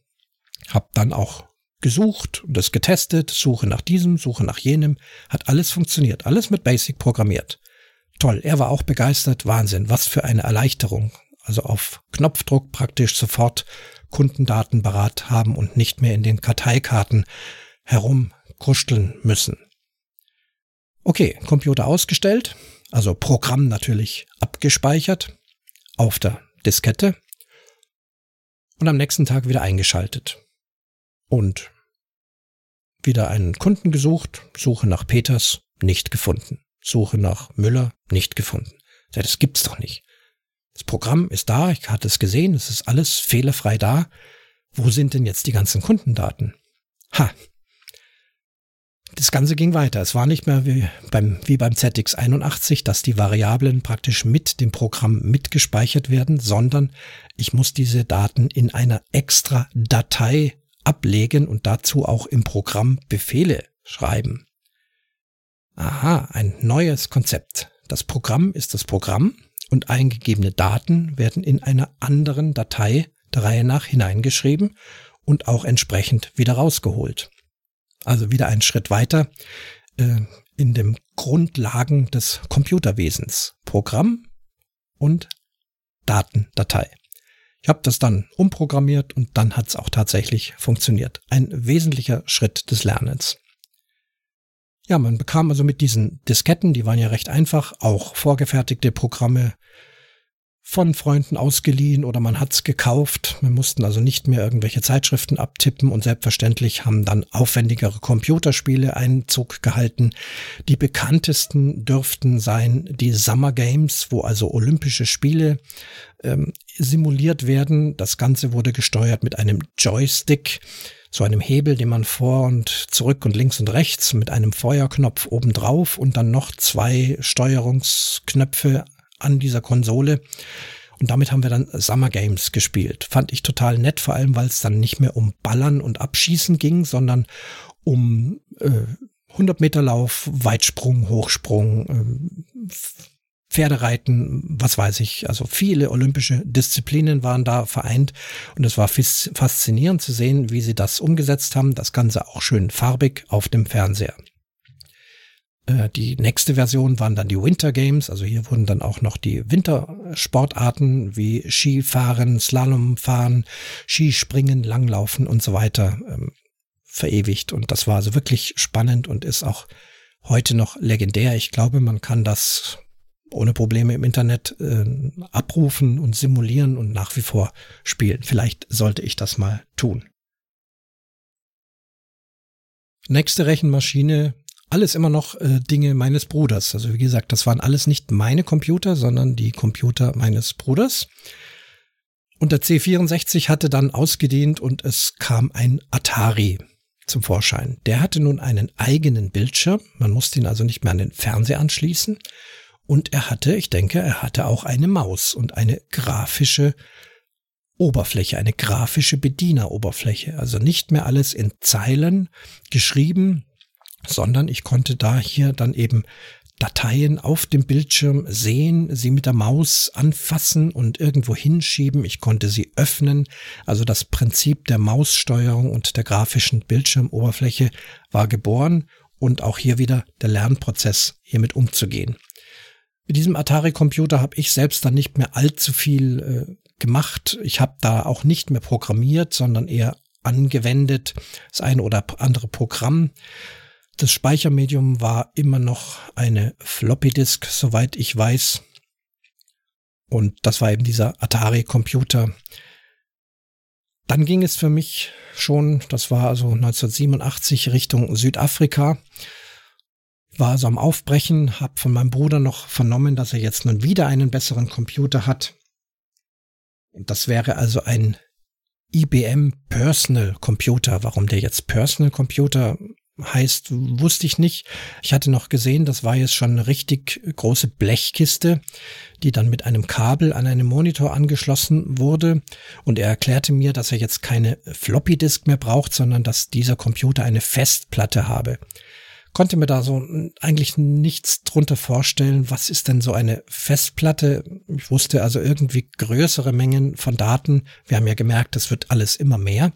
habe dann auch gesucht und das getestet, Suche nach diesem, Suche nach jenem, hat alles funktioniert, alles mit Basic programmiert. Toll, er war auch begeistert, Wahnsinn, was für eine Erleichterung. Also auf Knopfdruck praktisch sofort Kundendaten parat haben und nicht mehr in den Karteikarten herumkruscheln müssen. Okay, Computer ausgestellt, also Programm natürlich abgespeichert auf der Diskette und am nächsten Tag wieder eingeschaltet. Und wieder einen Kunden gesucht, Suche nach Peters, nicht gefunden. Suche nach Müller, nicht gefunden. Das gibt's doch nicht. Das Programm ist da, ich hatte es gesehen, es ist alles fehlerfrei da. Wo sind denn jetzt die ganzen Kundendaten? Ha, das Ganze ging weiter. Es war nicht mehr wie beim, wie beim ZX81, dass die Variablen praktisch mit dem Programm mitgespeichert werden, sondern ich muss diese Daten in einer extra Datei ablegen und dazu auch im Programm Befehle schreiben. Aha, ein neues Konzept. Das Programm ist das Programm und eingegebene Daten werden in einer anderen Datei der Reihe nach hineingeschrieben und auch entsprechend wieder rausgeholt. Also wieder einen Schritt weiter äh, in den Grundlagen des Computerwesens. Programm und Datendatei. Ich habe das dann umprogrammiert und dann hat es auch tatsächlich funktioniert. Ein wesentlicher Schritt des Lernens. Ja, man bekam also mit diesen Disketten, die waren ja recht einfach, auch vorgefertigte Programme von Freunden ausgeliehen oder man hat's gekauft. Wir mussten also nicht mehr irgendwelche Zeitschriften abtippen und selbstverständlich haben dann aufwendigere Computerspiele Einzug gehalten. Die bekanntesten dürften sein die Summer Games, wo also Olympische Spiele ähm, simuliert werden. Das Ganze wurde gesteuert mit einem Joystick so einem Hebel, den man vor und zurück und links und rechts mit einem Feuerknopf obendrauf und dann noch zwei Steuerungsknöpfe an dieser Konsole. Und damit haben wir dann Summer Games gespielt. Fand ich total nett, vor allem weil es dann nicht mehr um Ballern und Abschießen ging, sondern um äh, 100 Meter Lauf, Weitsprung, Hochsprung, äh, Pferdereiten, was weiß ich. Also viele olympische Disziplinen waren da vereint und es war faszinierend zu sehen, wie sie das umgesetzt haben. Das Ganze auch schön farbig auf dem Fernseher. Äh, die nächste Version waren dann die Winter Games, also hier wurden dann auch noch die Wintersportarten wie Skifahren, Slalomfahren, Skispringen, Langlaufen und so weiter ähm, verewigt. Und das war also wirklich spannend und ist auch heute noch legendär. Ich glaube, man kann das ohne Probleme im Internet äh, abrufen und simulieren und nach wie vor spielen. Vielleicht sollte ich das mal tun. Nächste Rechenmaschine alles immer noch äh, Dinge meines Bruders. Also wie gesagt, das waren alles nicht meine Computer, sondern die Computer meines Bruders. Und der C64 hatte dann ausgedehnt und es kam ein Atari zum Vorschein. Der hatte nun einen eigenen Bildschirm. Man musste ihn also nicht mehr an den Fernseher anschließen. Und er hatte, ich denke, er hatte auch eine Maus und eine grafische Oberfläche, eine grafische Bedieneroberfläche. Also nicht mehr alles in Zeilen geschrieben, sondern ich konnte da hier dann eben Dateien auf dem Bildschirm sehen, sie mit der Maus anfassen und irgendwo hinschieben. Ich konnte sie öffnen. Also das Prinzip der Maussteuerung und der grafischen Bildschirmoberfläche war geboren und auch hier wieder der Lernprozess hiermit umzugehen. Mit diesem Atari-Computer habe ich selbst dann nicht mehr allzu viel äh, gemacht. Ich habe da auch nicht mehr programmiert, sondern eher angewendet, das eine oder andere Programm. Das Speichermedium war immer noch eine Floppy Disk, soweit ich weiß. Und das war eben dieser Atari-Computer. Dann ging es für mich schon, das war also 1987 Richtung Südafrika. War also am Aufbrechen, habe von meinem Bruder noch vernommen, dass er jetzt nun wieder einen besseren Computer hat. Das wäre also ein IBM Personal Computer. Warum der jetzt Personal Computer heißt, wusste ich nicht. Ich hatte noch gesehen, das war jetzt schon eine richtig große Blechkiste, die dann mit einem Kabel an einen Monitor angeschlossen wurde. Und er erklärte mir, dass er jetzt keine Floppy Disk mehr braucht, sondern dass dieser Computer eine Festplatte habe. Konnte mir da so eigentlich nichts drunter vorstellen. Was ist denn so eine Festplatte? Ich wusste also irgendwie größere Mengen von Daten. Wir haben ja gemerkt, es wird alles immer mehr.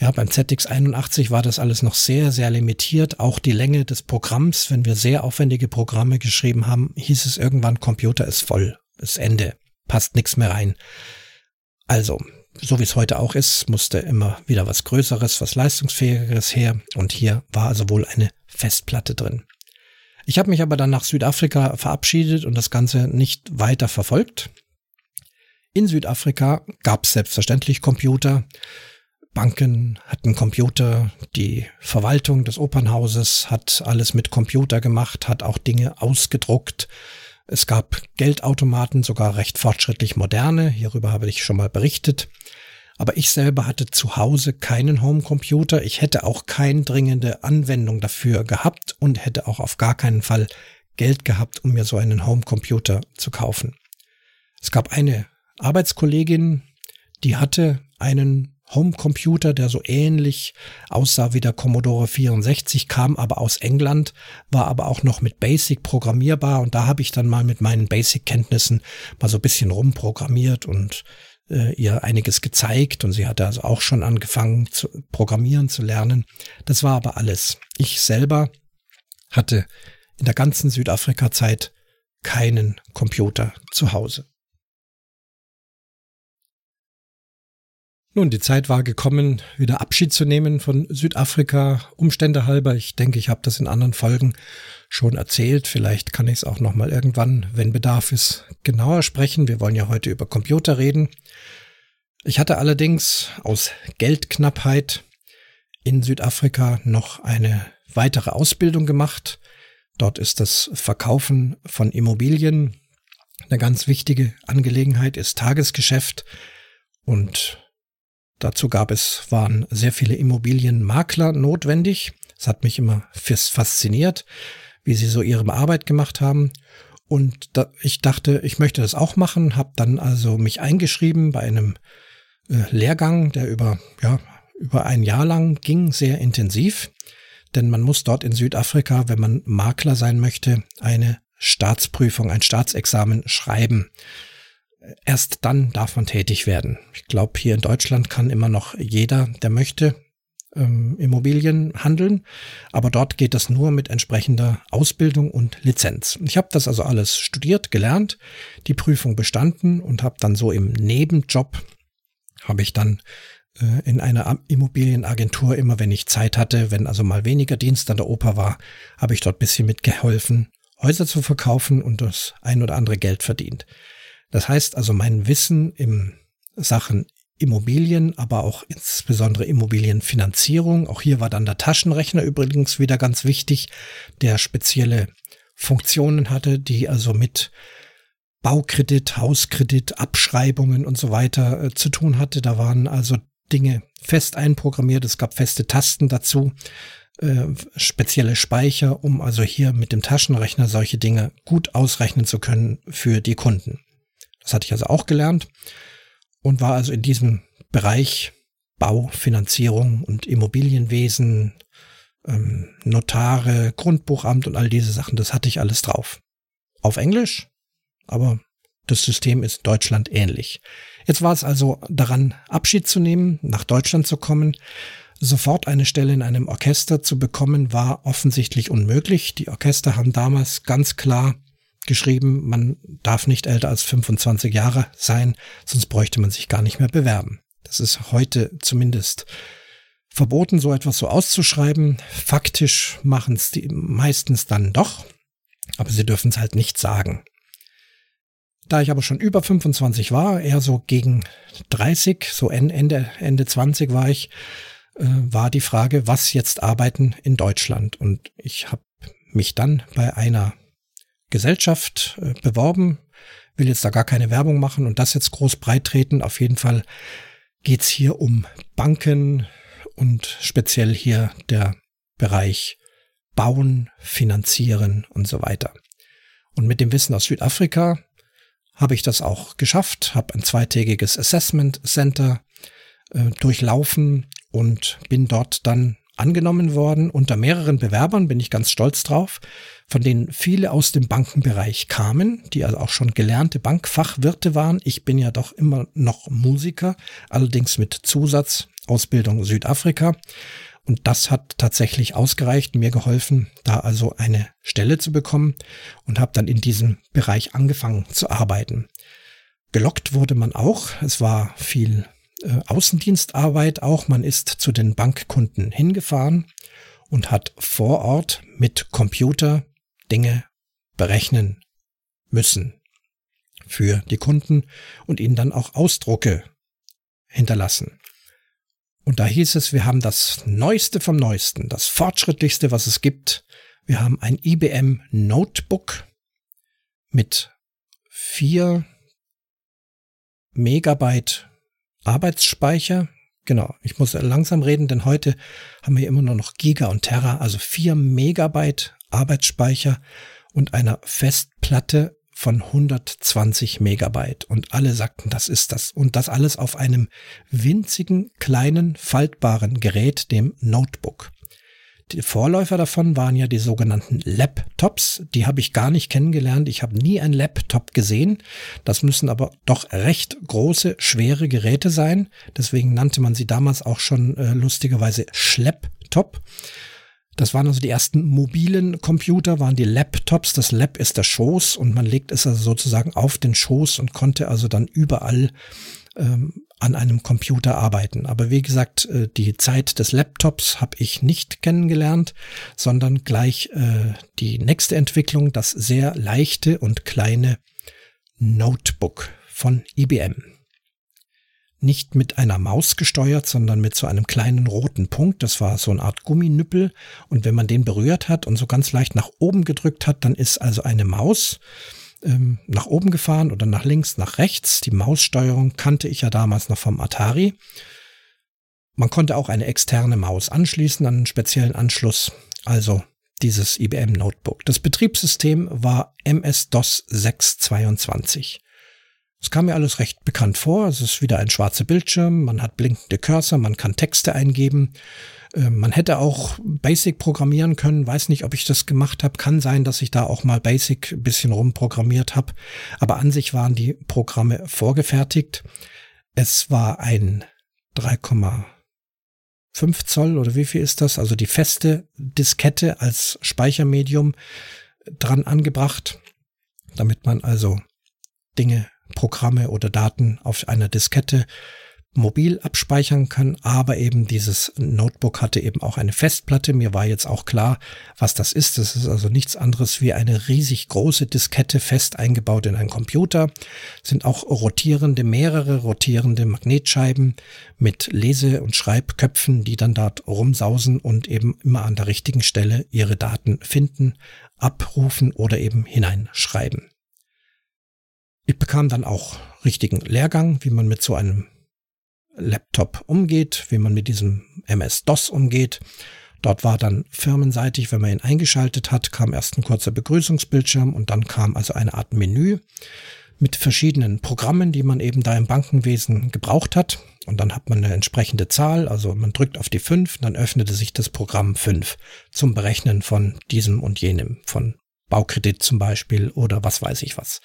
Ja, beim ZX81 war das alles noch sehr, sehr limitiert. Auch die Länge des Programms, wenn wir sehr aufwendige Programme geschrieben haben, hieß es irgendwann, Computer ist voll, ist Ende, passt nichts mehr rein. Also, so wie es heute auch ist, musste immer wieder was Größeres, was Leistungsfähigeres her. Und hier war also wohl eine Festplatte drin. Ich habe mich aber dann nach Südafrika verabschiedet und das Ganze nicht weiter verfolgt. In Südafrika gab es selbstverständlich Computer. Banken hatten Computer, die Verwaltung des Opernhauses hat alles mit Computer gemacht, hat auch Dinge ausgedruckt. Es gab Geldautomaten, sogar recht fortschrittlich moderne, hierüber habe ich schon mal berichtet. Aber ich selber hatte zu Hause keinen Homecomputer. Ich hätte auch keine dringende Anwendung dafür gehabt und hätte auch auf gar keinen Fall Geld gehabt, um mir so einen Homecomputer zu kaufen. Es gab eine Arbeitskollegin, die hatte einen Homecomputer, der so ähnlich aussah wie der Commodore 64, kam aber aus England, war aber auch noch mit Basic programmierbar und da habe ich dann mal mit meinen Basic-Kenntnissen mal so ein bisschen rumprogrammiert und äh, ihr einiges gezeigt und sie hatte also auch schon angefangen zu programmieren zu lernen. Das war aber alles. Ich selber hatte in der ganzen Südafrika-Zeit keinen Computer zu Hause. Nun, die Zeit war gekommen, wieder Abschied zu nehmen von Südafrika, Umstände halber. Ich denke, ich habe das in anderen Folgen schon erzählt. Vielleicht kann ich es auch nochmal irgendwann, wenn Bedarf ist, genauer sprechen. Wir wollen ja heute über Computer reden. Ich hatte allerdings aus Geldknappheit in Südafrika noch eine weitere Ausbildung gemacht. Dort ist das Verkaufen von Immobilien eine ganz wichtige Angelegenheit, ist Tagesgeschäft und Dazu gab es, waren sehr viele Immobilienmakler notwendig. Es hat mich immer fasziniert, wie sie so ihre Arbeit gemacht haben. Und da, ich dachte, ich möchte das auch machen, habe dann also mich eingeschrieben bei einem äh, Lehrgang, der über, ja, über ein Jahr lang ging, sehr intensiv. Denn man muss dort in Südafrika, wenn man Makler sein möchte, eine Staatsprüfung, ein Staatsexamen schreiben erst dann darf man tätig werden. Ich glaube, hier in Deutschland kann immer noch jeder, der möchte, ähm, Immobilien handeln, aber dort geht das nur mit entsprechender Ausbildung und Lizenz. Ich habe das also alles studiert, gelernt, die Prüfung bestanden und habe dann so im Nebenjob habe ich dann äh, in einer Immobilienagentur immer, wenn ich Zeit hatte, wenn also mal weniger Dienst an der Oper war, habe ich dort bisschen mitgeholfen, Häuser zu verkaufen und das ein oder andere Geld verdient. Das heißt also, mein Wissen im Sachen Immobilien, aber auch insbesondere Immobilienfinanzierung. Auch hier war dann der Taschenrechner übrigens wieder ganz wichtig, der spezielle Funktionen hatte, die also mit Baukredit, Hauskredit, Abschreibungen und so weiter äh, zu tun hatte. Da waren also Dinge fest einprogrammiert. Es gab feste Tasten dazu, äh, spezielle Speicher, um also hier mit dem Taschenrechner solche Dinge gut ausrechnen zu können für die Kunden. Das hatte ich also auch gelernt. und war also in diesem Bereich Bau, Finanzierung und Immobilienwesen, ähm, Notare, Grundbuchamt und all diese Sachen, das hatte ich alles drauf. Auf Englisch, aber das System ist Deutschland ähnlich. Jetzt war es also daran, Abschied zu nehmen, nach Deutschland zu kommen. Sofort eine Stelle in einem Orchester zu bekommen, war offensichtlich unmöglich. Die Orchester haben damals ganz klar geschrieben, man darf nicht älter als 25 Jahre sein, sonst bräuchte man sich gar nicht mehr bewerben. Das ist heute zumindest verboten, so etwas so auszuschreiben. Faktisch machen es die meistens dann doch, aber sie dürfen es halt nicht sagen. Da ich aber schon über 25 war, eher so gegen 30, so Ende, Ende 20 war ich, äh, war die Frage, was jetzt arbeiten in Deutschland. Und ich habe mich dann bei einer Gesellschaft äh, beworben, will jetzt da gar keine Werbung machen und das jetzt groß breit treten. Auf jeden Fall geht's hier um Banken und speziell hier der Bereich Bauen, Finanzieren und so weiter. Und mit dem Wissen aus Südafrika habe ich das auch geschafft, habe ein zweitägiges Assessment Center äh, durchlaufen und bin dort dann angenommen worden. Unter mehreren Bewerbern bin ich ganz stolz drauf, von denen viele aus dem Bankenbereich kamen, die also auch schon gelernte Bankfachwirte waren. Ich bin ja doch immer noch Musiker, allerdings mit Zusatzausbildung Südafrika. Und das hat tatsächlich ausgereicht, mir geholfen, da also eine Stelle zu bekommen und habe dann in diesem Bereich angefangen zu arbeiten. Gelockt wurde man auch. Es war viel äh, Außendienstarbeit auch. Man ist zu den Bankkunden hingefahren und hat vor Ort mit Computer Dinge berechnen müssen für die Kunden und ihnen dann auch Ausdrucke hinterlassen. Und da hieß es, wir haben das Neueste vom Neuesten, das Fortschrittlichste, was es gibt. Wir haben ein IBM Notebook mit vier Megabyte Arbeitsspeicher. Genau, ich muss langsam reden, denn heute haben wir immer nur noch Giga und Terra, also vier Megabyte Arbeitsspeicher und einer Festplatte von 120 Megabyte. Und alle sagten, das ist das. Und das alles auf einem winzigen, kleinen, faltbaren Gerät, dem Notebook. Die Vorläufer davon waren ja die sogenannten Laptops. Die habe ich gar nicht kennengelernt. Ich habe nie ein Laptop gesehen. Das müssen aber doch recht große, schwere Geräte sein. Deswegen nannte man sie damals auch schon äh, lustigerweise Schlepptop. Das waren also die ersten mobilen Computer, waren die Laptops. Das Lab ist der Schoß und man legt es also sozusagen auf den Schoß und konnte also dann überall ähm, an einem Computer arbeiten. Aber wie gesagt, äh, die Zeit des Laptops habe ich nicht kennengelernt, sondern gleich äh, die nächste Entwicklung, das sehr leichte und kleine Notebook von IBM nicht mit einer Maus gesteuert, sondern mit so einem kleinen roten Punkt. Das war so eine Art Gumminüppel. Und wenn man den berührt hat und so ganz leicht nach oben gedrückt hat, dann ist also eine Maus ähm, nach oben gefahren oder nach links, nach rechts. Die Maussteuerung kannte ich ja damals noch vom Atari. Man konnte auch eine externe Maus anschließen an einen speziellen Anschluss. Also dieses IBM Notebook. Das Betriebssystem war MS-DOS 622. Es kam mir alles recht bekannt vor. Es ist wieder ein schwarzer Bildschirm, man hat blinkende Cursor, man kann Texte eingeben. Ähm, man hätte auch Basic programmieren können, weiß nicht, ob ich das gemacht habe. Kann sein, dass ich da auch mal Basic ein bisschen rumprogrammiert habe. Aber an sich waren die Programme vorgefertigt. Es war ein 3,5 Zoll oder wie viel ist das? Also die feste Diskette als Speichermedium dran angebracht, damit man also Dinge Programme oder Daten auf einer Diskette mobil abspeichern kann, aber eben dieses Notebook hatte eben auch eine Festplatte. Mir war jetzt auch klar, was das ist. Das ist also nichts anderes wie eine riesig große Diskette fest eingebaut in einen Computer. sind auch rotierende, mehrere rotierende Magnetscheiben mit Lese- und Schreibköpfen, die dann dort rumsausen und eben immer an der richtigen Stelle ihre Daten finden, abrufen oder eben hineinschreiben. Ich bekam dann auch richtigen Lehrgang, wie man mit so einem Laptop umgeht, wie man mit diesem MS-DOS umgeht. Dort war dann firmenseitig, wenn man ihn eingeschaltet hat, kam erst ein kurzer Begrüßungsbildschirm und dann kam also eine Art Menü. mit verschiedenen Programmen, die man eben da im Bankenwesen gebraucht hat. Und dann hat man eine entsprechende Zahl, also man drückt auf die 5, dann öffnete sich das Programm 5 zum Berechnen von diesem und jenem, von Baukredit zum Beispiel oder was weiß ich was.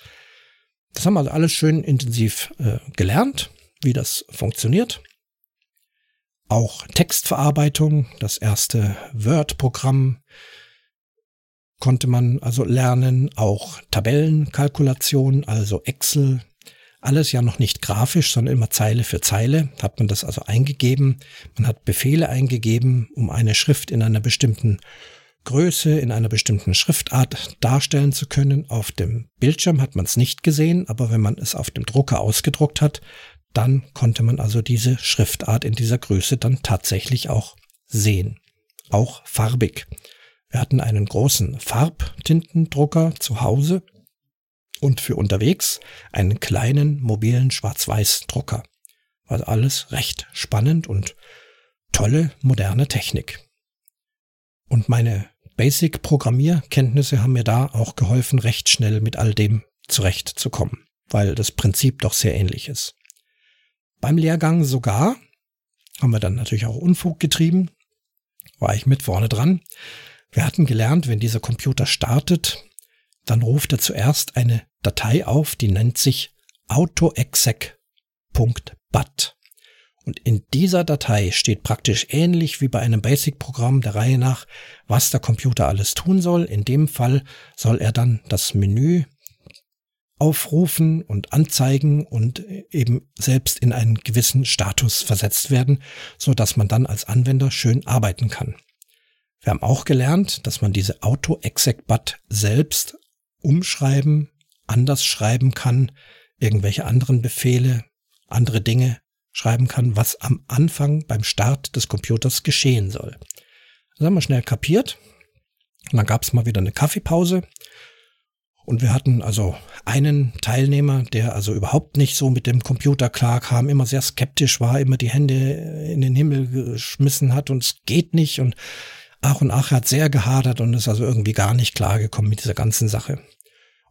Das haben wir also alles schön intensiv äh, gelernt, wie das funktioniert. Auch Textverarbeitung, das erste Word-Programm konnte man also lernen, auch Tabellenkalkulation, also Excel, alles ja noch nicht grafisch, sondern immer Zeile für Zeile hat man das also eingegeben. Man hat Befehle eingegeben, um eine Schrift in einer bestimmten Größe, in einer bestimmten Schriftart darstellen zu können. Auf dem Bildschirm hat man es nicht gesehen, aber wenn man es auf dem Drucker ausgedruckt hat, dann konnte man also diese Schriftart in dieser Größe dann tatsächlich auch sehen. Auch farbig. Wir hatten einen großen Farbtintendrucker zu Hause und für unterwegs einen kleinen mobilen Schwarz-Weiß-Drucker. War alles recht spannend und tolle moderne Technik. Und meine Basic-Programmierkenntnisse haben mir da auch geholfen, recht schnell mit all dem zurechtzukommen, weil das Prinzip doch sehr ähnlich ist. Beim Lehrgang sogar haben wir dann natürlich auch Unfug getrieben, war ich mit vorne dran. Wir hatten gelernt, wenn dieser Computer startet, dann ruft er zuerst eine Datei auf, die nennt sich autoexec.bat. Und in dieser Datei steht praktisch ähnlich wie bei einem Basic-Programm der Reihe nach, was der Computer alles tun soll. In dem Fall soll er dann das Menü aufrufen und anzeigen und eben selbst in einen gewissen Status versetzt werden, so dass man dann als Anwender schön arbeiten kann. Wir haben auch gelernt, dass man diese Auto-Exec-Bat selbst umschreiben, anders schreiben kann, irgendwelche anderen Befehle, andere Dinge schreiben kann, was am Anfang beim Start des Computers geschehen soll. Das haben wir schnell kapiert. Und dann gab es mal wieder eine Kaffeepause. Und wir hatten also einen Teilnehmer, der also überhaupt nicht so mit dem Computer klar kam, immer sehr skeptisch war, immer die Hände in den Himmel geschmissen hat und es geht nicht und ach und ach, hat sehr gehadert und ist also irgendwie gar nicht klargekommen mit dieser ganzen Sache.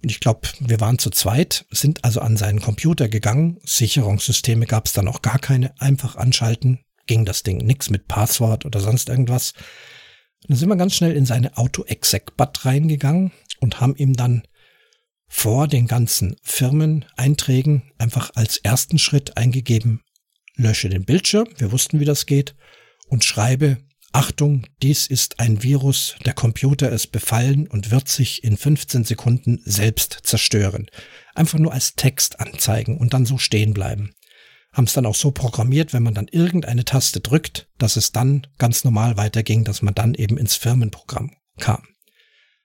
Und ich glaube, wir waren zu zweit, sind also an seinen Computer gegangen. Sicherungssysteme gab es dann auch gar keine. Einfach anschalten, ging das Ding. Nix mit Passwort oder sonst irgendwas. dann sind wir ganz schnell in seine Auto-Exec-Bat reingegangen und haben ihm dann vor den ganzen Firmeneinträgen einfach als ersten Schritt eingegeben, lösche den Bildschirm, wir wussten, wie das geht, und schreibe Achtung, dies ist ein Virus, der Computer ist befallen und wird sich in 15 Sekunden selbst zerstören. Einfach nur als Text anzeigen und dann so stehen bleiben. Haben es dann auch so programmiert, wenn man dann irgendeine Taste drückt, dass es dann ganz normal weiterging, dass man dann eben ins Firmenprogramm kam.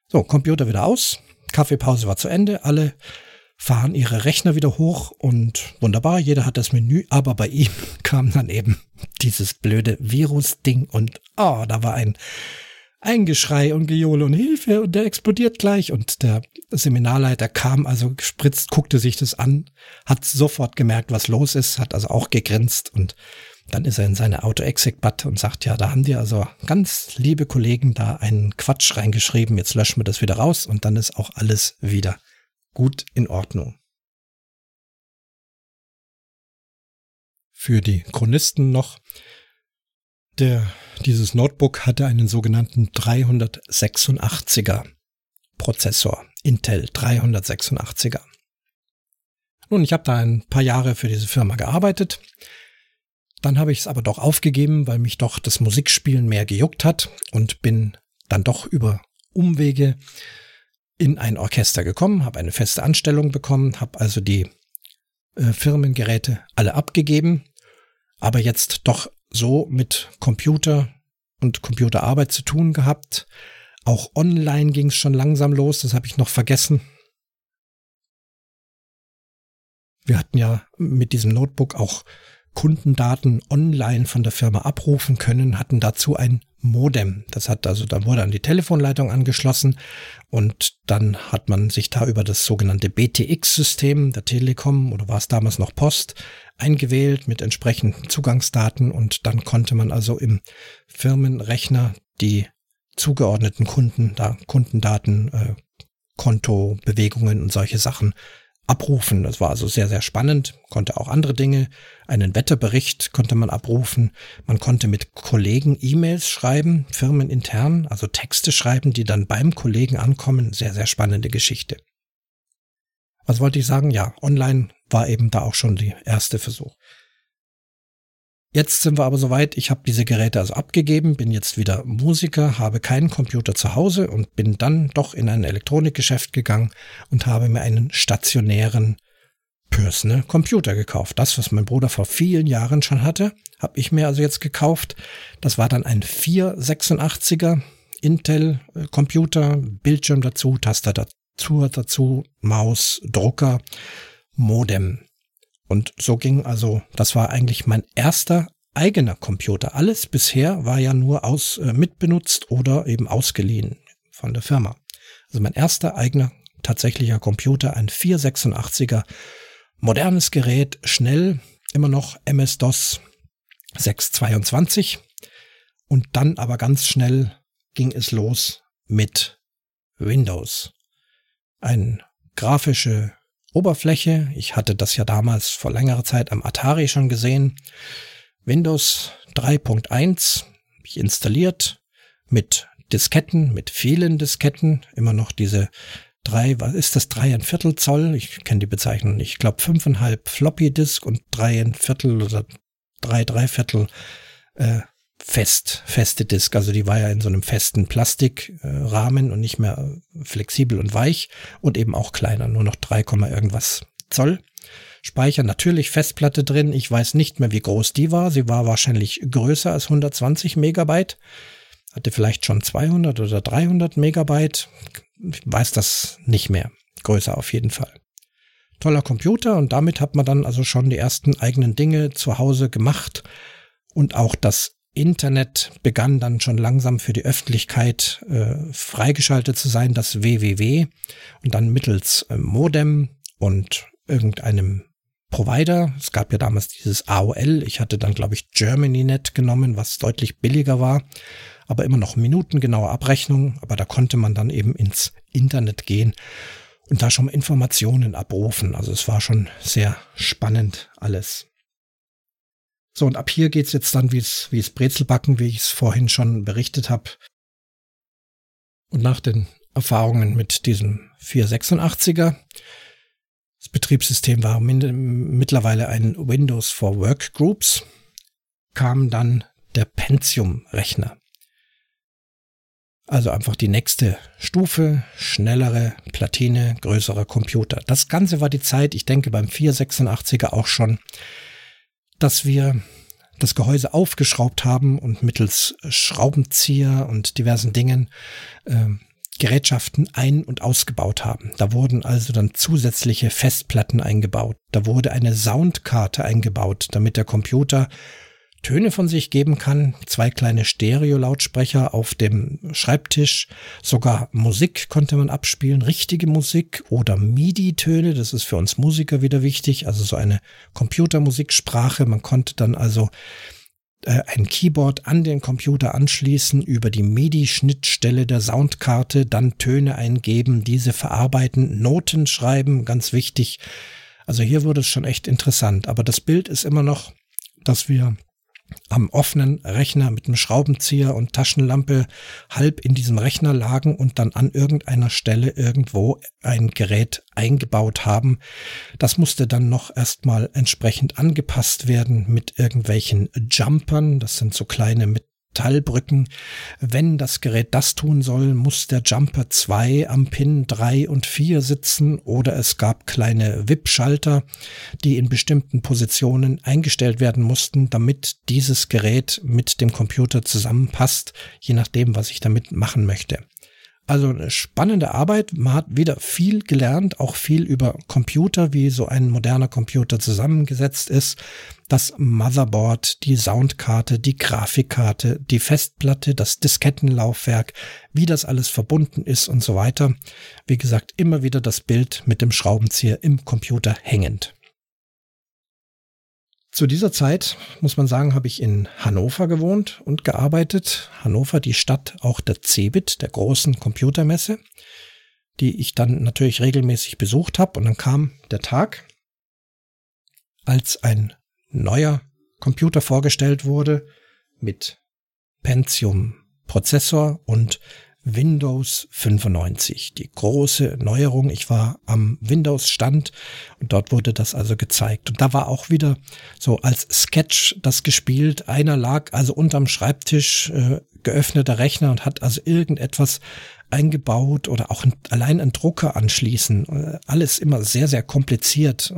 So, Computer wieder aus, Kaffeepause war zu Ende, alle fahren ihre Rechner wieder hoch und wunderbar, jeder hat das Menü, aber bei ihm kam dann eben dieses blöde Virus-Ding und oh, da war ein, ein Geschrei und Gejohle und Hilfe und der explodiert gleich. Und der Seminarleiter kam also gespritzt, guckte sich das an, hat sofort gemerkt, was los ist, hat also auch gegrinst und dann ist er in seine Auto-Exec-Bat und sagt, ja, da haben die also ganz liebe Kollegen da einen Quatsch reingeschrieben, jetzt löschen wir das wieder raus und dann ist auch alles wieder gut in Ordnung. Für die Chronisten noch, der, dieses Notebook hatte einen sogenannten 386er Prozessor, Intel 386er. Nun, ich habe da ein paar Jahre für diese Firma gearbeitet. Dann habe ich es aber doch aufgegeben, weil mich doch das Musikspielen mehr gejuckt hat und bin dann doch über Umwege in ein Orchester gekommen, habe eine feste Anstellung bekommen, habe also die äh, Firmengeräte alle abgegeben, aber jetzt doch so mit Computer und Computerarbeit zu tun gehabt. Auch online ging es schon langsam los, das habe ich noch vergessen. Wir hatten ja mit diesem Notebook auch Kundendaten online von der Firma abrufen können, hatten dazu ein Modem. Das hat also, da wurde an die Telefonleitung angeschlossen und dann hat man sich da über das sogenannte BTX-System der Telekom oder war es damals noch Post eingewählt mit entsprechenden Zugangsdaten und dann konnte man also im Firmenrechner die zugeordneten Kunden, da Kundendaten, äh, Konto, Bewegungen und solche Sachen abrufen. Das war also sehr, sehr spannend, konnte auch andere Dinge. Einen Wetterbericht konnte man abrufen. Man konnte mit Kollegen E-Mails schreiben, firmenintern, also Texte schreiben, die dann beim Kollegen ankommen. Sehr, sehr spannende Geschichte. Was wollte ich sagen? Ja, online war eben da auch schon die erste Versuch. Jetzt sind wir aber soweit, ich habe diese Geräte also abgegeben, bin jetzt wieder Musiker, habe keinen Computer zu Hause und bin dann doch in ein Elektronikgeschäft gegangen und habe mir einen stationären Personal Computer gekauft. Das, was mein Bruder vor vielen Jahren schon hatte, habe ich mir also jetzt gekauft. Das war dann ein 486er Intel Computer, Bildschirm dazu, Tastatur dazu, Maus, Drucker, Modem. Und so ging also, das war eigentlich mein erster eigener Computer. Alles bisher war ja nur aus äh, mitbenutzt oder eben ausgeliehen von der Firma. Also mein erster eigener tatsächlicher Computer, ein 486er, modernes Gerät, schnell, immer noch MS-DOS 622 und dann aber ganz schnell ging es los mit Windows. Ein grafische Oberfläche. Ich hatte das ja damals vor längerer Zeit am Atari schon gesehen. Windows 3.1 ich installiert mit Disketten, mit vielen Disketten, immer noch diese drei, was ist das, drei ein Viertel Zoll, ich kenne die Bezeichnung nicht, ich glaube fünfeinhalb Floppy Disk und drei ein Viertel oder drei, drei Viertel äh, fest, feste Disk. Also die war ja in so einem festen Plastikrahmen und nicht mehr flexibel und weich und eben auch kleiner, nur noch 3, irgendwas Zoll. Speicher natürlich Festplatte drin. Ich weiß nicht mehr, wie groß die war. Sie war wahrscheinlich größer als 120 Megabyte. Hatte vielleicht schon 200 oder 300 Megabyte. Ich weiß das nicht mehr. Größer auf jeden Fall. Toller Computer und damit hat man dann also schon die ersten eigenen Dinge zu Hause gemacht und auch das Internet begann dann schon langsam für die Öffentlichkeit äh, freigeschaltet zu sein, das WWW und dann mittels äh, Modem und irgendeinem Provider. Es gab ja damals dieses AOL. Ich hatte dann, glaube ich, GermanyNet genommen, was deutlich billiger war, aber immer noch minutengenaue Abrechnung. Aber da konnte man dann eben ins Internet gehen und da schon Informationen abrufen. Also es war schon sehr spannend alles. So, und ab hier geht's jetzt dann, wie es, wie es Brezelbacken, wie ich es vorhin schon berichtet habe. Und nach den Erfahrungen mit diesem 486er, das Betriebssystem war mittlerweile ein Windows for Workgroups, kam dann der Pentium-Rechner. Also einfach die nächste Stufe, schnellere Platine, größerer Computer. Das Ganze war die Zeit, ich denke beim 486er auch schon, dass wir das Gehäuse aufgeschraubt haben und mittels Schraubenzieher und diversen Dingen äh, Gerätschaften ein- und ausgebaut haben. Da wurden also dann zusätzliche Festplatten eingebaut. Da wurde eine Soundkarte eingebaut, damit der Computer Töne von sich geben kann, zwei kleine Stereo-Lautsprecher auf dem Schreibtisch, sogar Musik konnte man abspielen, richtige Musik oder MIDI-Töne, das ist für uns Musiker wieder wichtig, also so eine Computermusiksprache. Man konnte dann also äh, ein Keyboard an den Computer anschließen, über die MIDI-Schnittstelle der Soundkarte dann Töne eingeben, diese verarbeiten, Noten schreiben, ganz wichtig. Also hier wurde es schon echt interessant, aber das Bild ist immer noch, dass wir am offenen Rechner mit einem Schraubenzieher und Taschenlampe halb in diesem Rechner lagen und dann an irgendeiner Stelle irgendwo ein Gerät eingebaut haben. Das musste dann noch erstmal entsprechend angepasst werden mit irgendwelchen Jumpern. Das sind so kleine mit Metallbrücken. Wenn das Gerät das tun soll, muss der Jumper 2 am Pin 3 und 4 sitzen oder es gab kleine WIP-Schalter, die in bestimmten Positionen eingestellt werden mussten, damit dieses Gerät mit dem Computer zusammenpasst, je nachdem, was ich damit machen möchte. Also eine spannende Arbeit. Man hat wieder viel gelernt, auch viel über Computer, wie so ein moderner Computer zusammengesetzt ist. Das Motherboard, die Soundkarte, die Grafikkarte, die Festplatte, das Diskettenlaufwerk, wie das alles verbunden ist und so weiter. Wie gesagt, immer wieder das Bild mit dem Schraubenzieher im Computer hängend. Zu dieser Zeit, muss man sagen, habe ich in Hannover gewohnt und gearbeitet. Hannover, die Stadt auch der CeBIT, der großen Computermesse. die ich dann natürlich regelmäßig besucht habe. Und dann kam der Tag, als ein neuer Computer vorgestellt wurde mit Pentium Prozessor und Windows 95, die große Neuerung. Ich war am Windows-Stand und dort wurde das also gezeigt. Und da war auch wieder so als Sketch das gespielt. Einer lag also unterm Schreibtisch, äh, geöffneter Rechner und hat also irgendetwas eingebaut oder auch allein einen Drucker anschließen. Äh, alles immer sehr, sehr kompliziert.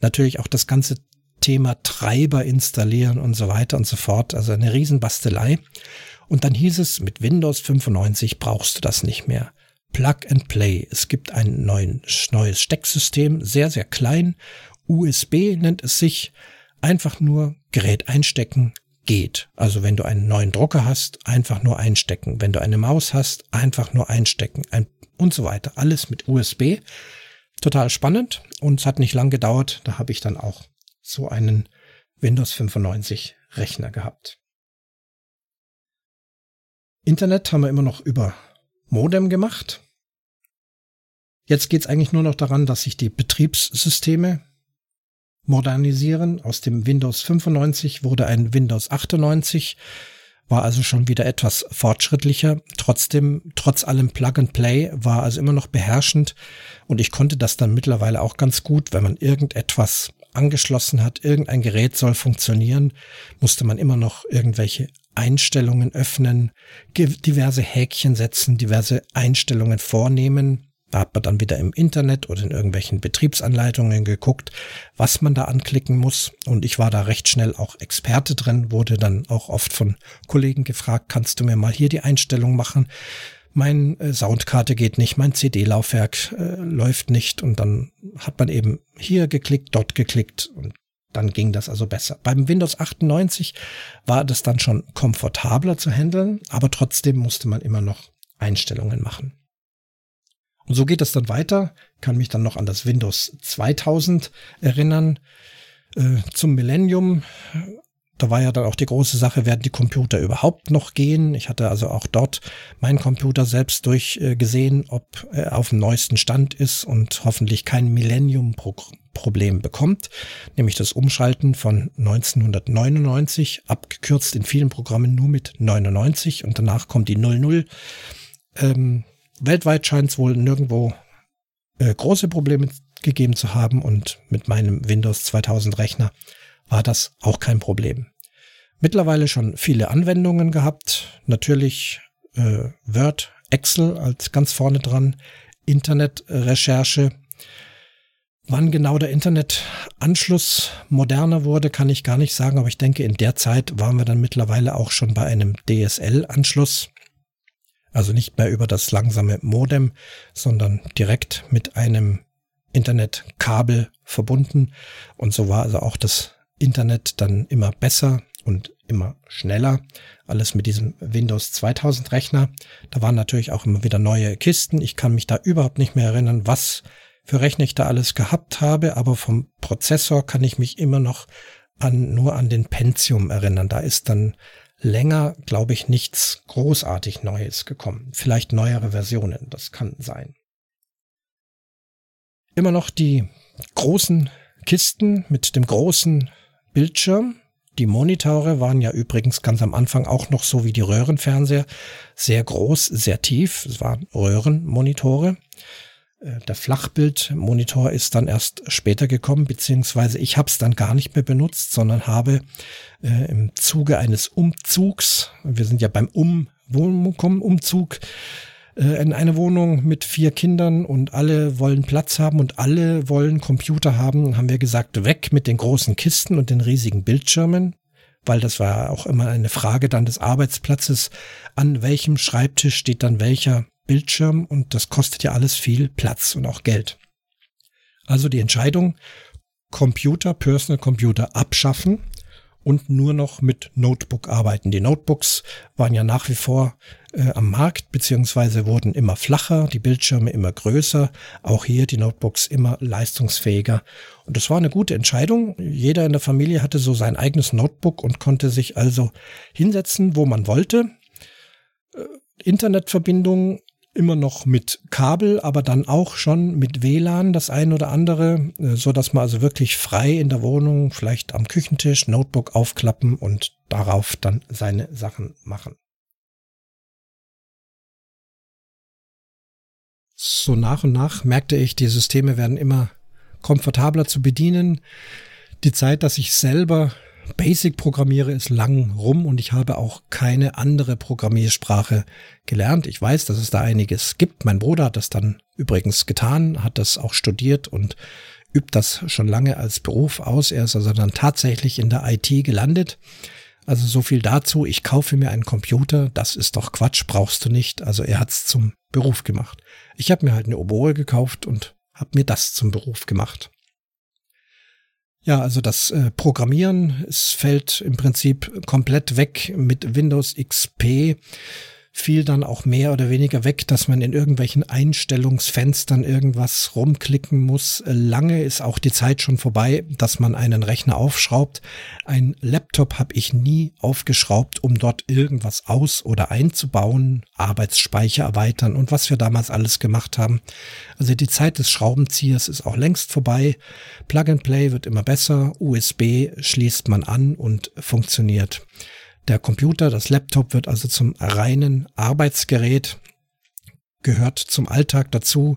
Natürlich auch das ganze Thema Treiber installieren und so weiter und so fort. Also eine Riesenbastelei. Und dann hieß es, mit Windows 95 brauchst du das nicht mehr. Plug and Play. Es gibt ein neues Stecksystem, sehr, sehr klein. USB nennt es sich. Einfach nur Gerät einstecken, geht. Also wenn du einen neuen Drucker hast, einfach nur einstecken. Wenn du eine Maus hast, einfach nur einstecken. Ein und so weiter. Alles mit USB. Total spannend und es hat nicht lang gedauert. Da habe ich dann auch so einen Windows 95 Rechner gehabt. Internet haben wir immer noch über Modem gemacht. Jetzt geht es eigentlich nur noch daran, dass sich die Betriebssysteme modernisieren. Aus dem Windows 95 wurde ein Windows 98, war also schon wieder etwas fortschrittlicher. Trotzdem, trotz allem Plug and Play war also immer noch beherrschend und ich konnte das dann mittlerweile auch ganz gut, wenn man irgendetwas angeschlossen hat, irgendein Gerät soll funktionieren, musste man immer noch irgendwelche Einstellungen öffnen, diverse Häkchen setzen, diverse Einstellungen vornehmen. Da hat man dann wieder im Internet oder in irgendwelchen Betriebsanleitungen geguckt, was man da anklicken muss. Und ich war da recht schnell auch Experte drin, wurde dann auch oft von Kollegen gefragt, kannst du mir mal hier die Einstellung machen? Mein äh, Soundkarte geht nicht, mein CD-Laufwerk äh, läuft nicht und dann hat man eben hier geklickt, dort geklickt und dann ging das also besser. Beim Windows 98 war das dann schon komfortabler zu handeln, aber trotzdem musste man immer noch Einstellungen machen. Und so geht es dann weiter. Kann mich dann noch an das Windows 2000 erinnern. Äh, zum Millennium da war ja dann auch die große Sache, werden die Computer überhaupt noch gehen? Ich hatte also auch dort meinen Computer selbst durchgesehen, ob er auf dem neuesten Stand ist und hoffentlich kein Millennium-Problem bekommt, nämlich das Umschalten von 1999, abgekürzt in vielen Programmen nur mit 99 und danach kommt die 00. Ähm, weltweit scheint es wohl nirgendwo äh, große Probleme gegeben zu haben und mit meinem Windows 2000 Rechner war das auch kein Problem. Mittlerweile schon viele Anwendungen gehabt. Natürlich äh, Word, Excel als ganz vorne dran, Internetrecherche. Wann genau der Internetanschluss moderner wurde, kann ich gar nicht sagen, aber ich denke, in der Zeit waren wir dann mittlerweile auch schon bei einem DSL-Anschluss. Also nicht mehr über das langsame Modem, sondern direkt mit einem Internetkabel verbunden. Und so war also auch das Internet dann immer besser und immer schneller. Alles mit diesem Windows 2000 Rechner. Da waren natürlich auch immer wieder neue Kisten. Ich kann mich da überhaupt nicht mehr erinnern, was für Rechner ich da alles gehabt habe, aber vom Prozessor kann ich mich immer noch an, nur an den Pentium erinnern. Da ist dann länger, glaube ich, nichts großartig Neues gekommen. Vielleicht neuere Versionen, das kann sein. Immer noch die großen Kisten mit dem großen Bildschirm. Die Monitore waren ja übrigens ganz am Anfang auch noch so wie die Röhrenfernseher, sehr groß, sehr tief. Es waren Röhrenmonitore. Äh, der Flachbildmonitor ist dann erst später gekommen, beziehungsweise ich habe es dann gar nicht mehr benutzt, sondern habe äh, im Zuge eines Umzugs, wir sind ja beim um Umzug, äh, in eine Wohnung mit vier Kindern und alle wollen Platz haben und alle wollen Computer haben, haben wir gesagt, weg mit den großen Kisten und den riesigen Bildschirmen, weil das war auch immer eine Frage dann des Arbeitsplatzes, an welchem Schreibtisch steht dann welcher Bildschirm und das kostet ja alles viel Platz und auch Geld. Also die Entscheidung, Computer, Personal Computer abschaffen und nur noch mit Notebook arbeiten. Die Notebooks waren ja nach wie vor äh, am Markt, beziehungsweise wurden immer flacher, die Bildschirme immer größer, auch hier die Notebooks immer leistungsfähiger. Und das war eine gute Entscheidung. Jeder in der Familie hatte so sein eigenes Notebook und konnte sich also hinsetzen, wo man wollte. Äh, Internetverbindung immer noch mit Kabel, aber dann auch schon mit WLAN das ein oder andere, äh, so dass man also wirklich frei in der Wohnung, vielleicht am Küchentisch, Notebook aufklappen und darauf dann seine Sachen machen. So nach und nach merkte ich, die Systeme werden immer komfortabler zu bedienen. Die Zeit, dass ich selber Basic programmiere, ist lang rum und ich habe auch keine andere Programmiersprache gelernt. Ich weiß, dass es da einiges gibt. Mein Bruder hat das dann übrigens getan, hat das auch studiert und übt das schon lange als Beruf aus. Er ist also dann tatsächlich in der IT gelandet. Also so viel dazu. Ich kaufe mir einen Computer. Das ist doch Quatsch, brauchst du nicht. Also er hat es zum Beruf gemacht. Ich habe mir halt eine Oboe gekauft und habe mir das zum Beruf gemacht. Ja, also das äh, Programmieren, es fällt im Prinzip komplett weg mit Windows XP fiel dann auch mehr oder weniger weg, dass man in irgendwelchen Einstellungsfenstern irgendwas rumklicken muss. Lange ist auch die Zeit schon vorbei, dass man einen Rechner aufschraubt. Ein Laptop habe ich nie aufgeschraubt, um dort irgendwas aus- oder einzubauen, Arbeitsspeicher erweitern und was wir damals alles gemacht haben. Also die Zeit des Schraubenziehers ist auch längst vorbei. Plug and Play wird immer besser. USB schließt man an und funktioniert. Der Computer, das Laptop wird also zum reinen Arbeitsgerät, gehört zum Alltag dazu.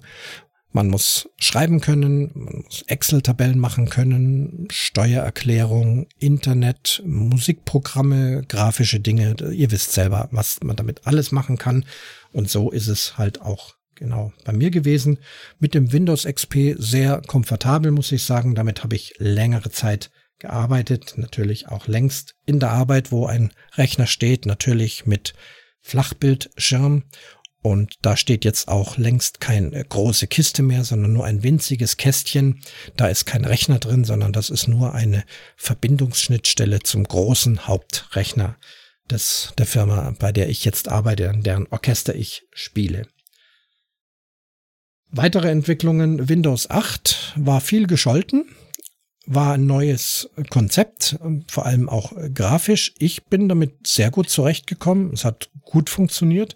Man muss schreiben können, man muss Excel-Tabellen machen können, Steuererklärung, Internet, Musikprogramme, grafische Dinge. Ihr wisst selber, was man damit alles machen kann. Und so ist es halt auch genau bei mir gewesen. Mit dem Windows XP sehr komfortabel, muss ich sagen. Damit habe ich längere Zeit gearbeitet, natürlich auch längst in der Arbeit, wo ein Rechner steht, natürlich mit Flachbildschirm. Und da steht jetzt auch längst keine große Kiste mehr, sondern nur ein winziges Kästchen. Da ist kein Rechner drin, sondern das ist nur eine Verbindungsschnittstelle zum großen Hauptrechner des, der Firma, bei der ich jetzt arbeite, an deren Orchester ich spiele. Weitere Entwicklungen Windows 8 war viel gescholten war ein neues Konzept, vor allem auch grafisch. Ich bin damit sehr gut zurechtgekommen. Es hat gut funktioniert.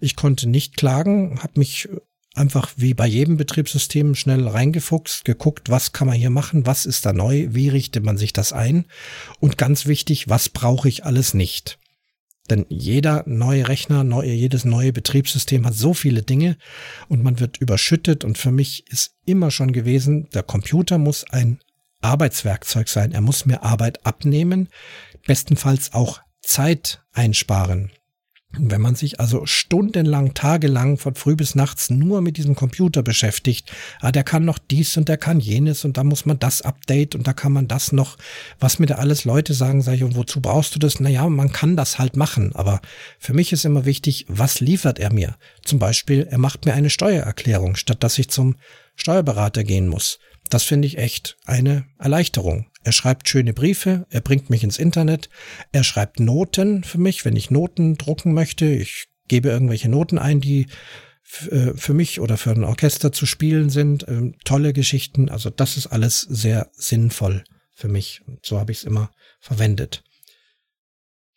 Ich konnte nicht klagen, habe mich einfach wie bei jedem Betriebssystem schnell reingefuchst, geguckt, was kann man hier machen, was ist da neu, wie richtet man sich das ein und ganz wichtig, was brauche ich alles nicht. Denn jeder neue Rechner, neue, jedes neue Betriebssystem hat so viele Dinge und man wird überschüttet und für mich ist immer schon gewesen, der Computer muss ein Arbeitswerkzeug sein. Er muss mir Arbeit abnehmen, bestenfalls auch Zeit einsparen. Wenn man sich also stundenlang, tagelang von früh bis nachts nur mit diesem Computer beschäftigt, ah, der kann noch dies und der kann jenes und da muss man das Update und da kann man das noch, was mir da alles Leute sagen, sage ich, und wozu brauchst du das? Naja, man kann das halt machen, aber für mich ist immer wichtig, was liefert er mir? Zum Beispiel, er macht mir eine Steuererklärung, statt dass ich zum Steuerberater gehen muss. Das finde ich echt eine Erleichterung. Er schreibt schöne Briefe, er bringt mich ins Internet, er schreibt Noten für mich, wenn ich Noten drucken möchte. Ich gebe irgendwelche Noten ein, die äh, für mich oder für ein Orchester zu spielen sind. Ähm, tolle Geschichten. Also das ist alles sehr sinnvoll für mich. So habe ich es immer verwendet.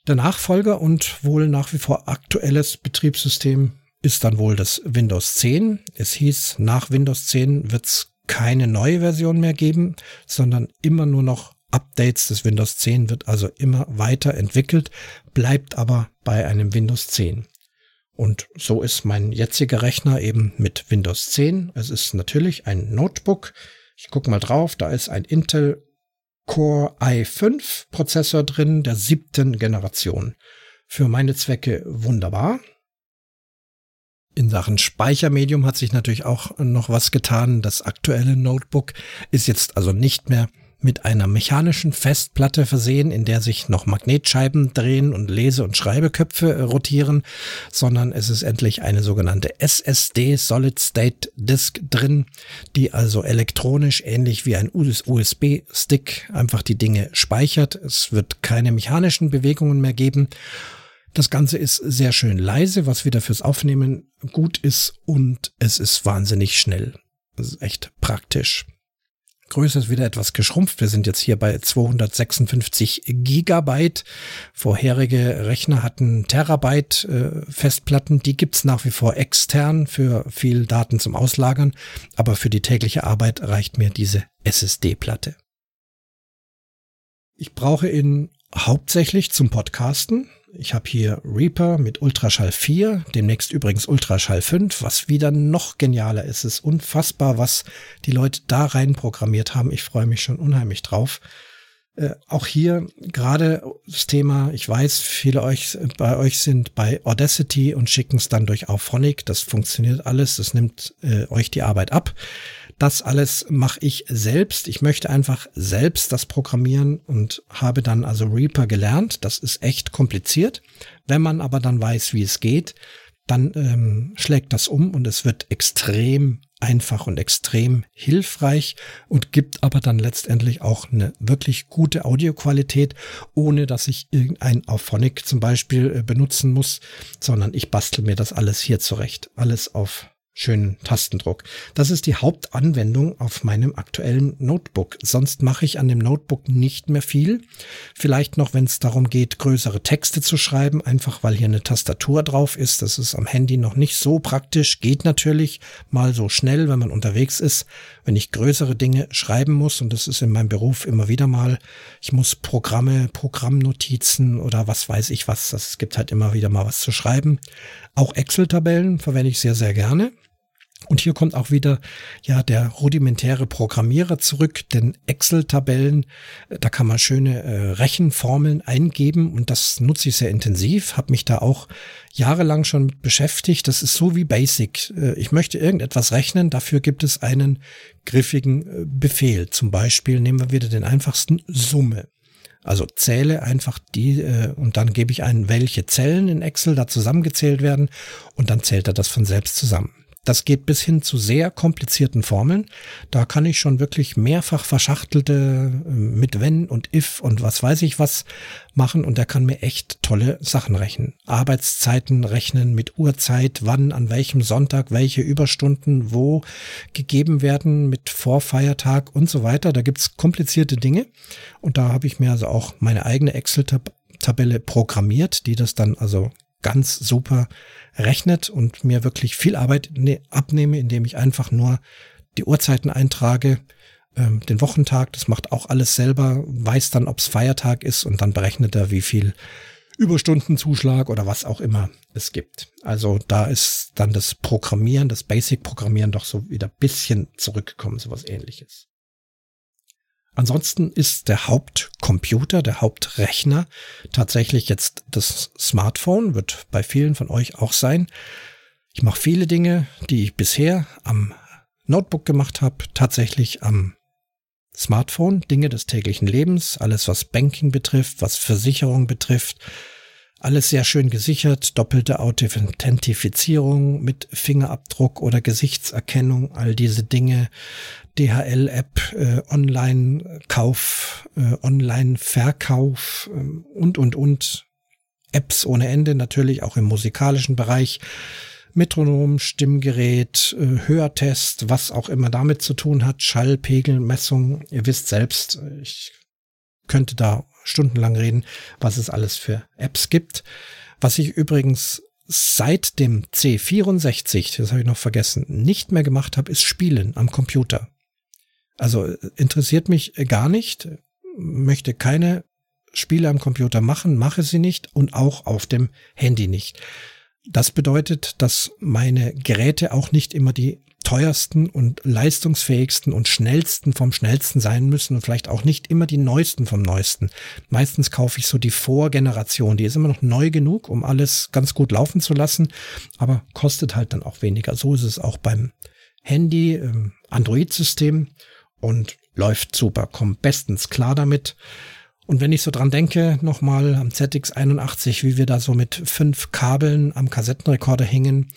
Der Nachfolger und wohl nach wie vor aktuelles Betriebssystem ist dann wohl das Windows 10. Es hieß, nach Windows 10 wird's keine neue Version mehr geben, sondern immer nur noch Updates des Windows 10 wird also immer weiter entwickelt, bleibt aber bei einem Windows 10. Und so ist mein jetziger Rechner eben mit Windows 10. Es ist natürlich ein Notebook. Ich gucke mal drauf, da ist ein Intel Core i5 Prozessor drin, der siebten Generation. Für meine Zwecke wunderbar. In Sachen Speichermedium hat sich natürlich auch noch was getan. Das aktuelle Notebook ist jetzt also nicht mehr mit einer mechanischen Festplatte versehen, in der sich noch Magnetscheiben drehen und Lese- und Schreibeköpfe rotieren, sondern es ist endlich eine sogenannte SSD Solid State Disk drin, die also elektronisch ähnlich wie ein USB-Stick einfach die Dinge speichert. Es wird keine mechanischen Bewegungen mehr geben das Ganze ist sehr schön leise, was wieder fürs Aufnehmen gut ist und es ist wahnsinnig schnell. Das ist echt praktisch. Größe ist wieder etwas geschrumpft. Wir sind jetzt hier bei 256 Gigabyte. Vorherige Rechner hatten Terabyte äh, Festplatten. Die gibt's nach wie vor extern für viel Daten zum Auslagern. Aber für die tägliche Arbeit reicht mir diese SSD-Platte. Ich brauche ihn hauptsächlich zum Podcasten. Ich habe hier Reaper mit Ultraschall 4, demnächst übrigens Ultraschall 5, was wieder noch genialer ist. Es ist unfassbar, was die Leute da rein programmiert haben. Ich freue mich schon unheimlich drauf. Äh, auch hier gerade das Thema, ich weiß, viele euch, bei euch sind bei Audacity und schicken es dann durch Auphonic. Das funktioniert alles, das nimmt äh, euch die Arbeit ab. Das alles mache ich selbst. Ich möchte einfach selbst das programmieren und habe dann also Reaper gelernt. Das ist echt kompliziert. Wenn man aber dann weiß, wie es geht, dann ähm, schlägt das um und es wird extrem einfach und extrem hilfreich und gibt aber dann letztendlich auch eine wirklich gute Audioqualität, ohne dass ich irgendein Auphonic zum Beispiel äh, benutzen muss, sondern ich bastel mir das alles hier zurecht. Alles auf schönen Tastendruck. Das ist die Hauptanwendung auf meinem aktuellen Notebook. Sonst mache ich an dem Notebook nicht mehr viel. Vielleicht noch, wenn es darum geht, größere Texte zu schreiben, einfach weil hier eine Tastatur drauf ist. Das ist am Handy noch nicht so praktisch. Geht natürlich mal so schnell, wenn man unterwegs ist. Wenn ich größere Dinge schreiben muss, und das ist in meinem Beruf immer wieder mal, ich muss Programme, Programmnotizen oder was weiß ich was. Es gibt halt immer wieder mal was zu schreiben. Auch Excel-Tabellen verwende ich sehr, sehr gerne. Und hier kommt auch wieder ja der rudimentäre Programmierer zurück, denn Excel-Tabellen, äh, da kann man schöne äh, Rechenformeln eingeben und das nutze ich sehr intensiv, habe mich da auch jahrelang schon beschäftigt. Das ist so wie Basic. Äh, ich möchte irgendetwas rechnen, dafür gibt es einen griffigen äh, Befehl. Zum Beispiel nehmen wir wieder den einfachsten Summe. Also zähle einfach die äh, und dann gebe ich ein, welche Zellen in Excel da zusammengezählt werden und dann zählt er das von selbst zusammen. Das geht bis hin zu sehr komplizierten Formeln. Da kann ich schon wirklich mehrfach verschachtelte äh, mit wenn und if und was weiß ich was machen und der kann mir echt tolle Sachen rechnen. Arbeitszeiten rechnen mit Uhrzeit, wann, an welchem Sonntag, welche Überstunden wo gegeben werden mit Vorfeiertag und so weiter. Da gibt's komplizierte Dinge und da habe ich mir also auch meine eigene Excel-Tabelle programmiert, die das dann also ganz super rechnet und mir wirklich viel Arbeit ne, abnehme, indem ich einfach nur die Uhrzeiten eintrage, ähm, den Wochentag, das macht auch alles selber, weiß dann, ob es Feiertag ist und dann berechnet er, wie viel Überstundenzuschlag oder was auch immer es gibt. Also da ist dann das Programmieren, das Basic-Programmieren doch so wieder bisschen zurückgekommen, sowas ähnliches. Ansonsten ist der Hauptcomputer, der Hauptrechner tatsächlich jetzt das Smartphone, wird bei vielen von euch auch sein. Ich mache viele Dinge, die ich bisher am Notebook gemacht habe, tatsächlich am Smartphone, Dinge des täglichen Lebens, alles was Banking betrifft, was Versicherung betrifft, alles sehr schön gesichert, doppelte Authentifizierung mit Fingerabdruck oder Gesichtserkennung, all diese Dinge, DHL-App, äh, Online-Kauf, äh, Online-Verkauf äh, und, und, und. Apps ohne Ende, natürlich auch im musikalischen Bereich. Metronom, Stimmgerät, äh, Hörtest, was auch immer damit zu tun hat, Schallpegelmessung. Ihr wisst selbst, ich könnte da stundenlang reden, was es alles für Apps gibt. Was ich übrigens seit dem C64, das habe ich noch vergessen, nicht mehr gemacht habe, ist Spielen am Computer. Also interessiert mich gar nicht, möchte keine Spiele am Computer machen, mache sie nicht und auch auf dem Handy nicht. Das bedeutet, dass meine Geräte auch nicht immer die teuersten und leistungsfähigsten und schnellsten vom schnellsten sein müssen und vielleicht auch nicht immer die neuesten vom neuesten. Meistens kaufe ich so die Vorgeneration, die ist immer noch neu genug, um alles ganz gut laufen zu lassen, aber kostet halt dann auch weniger. So ist es auch beim Handy, Android-System und läuft super, kommt bestens klar damit. Und wenn ich so dran denke, nochmal am ZX81, wie wir da so mit fünf Kabeln am Kassettenrekorder hingen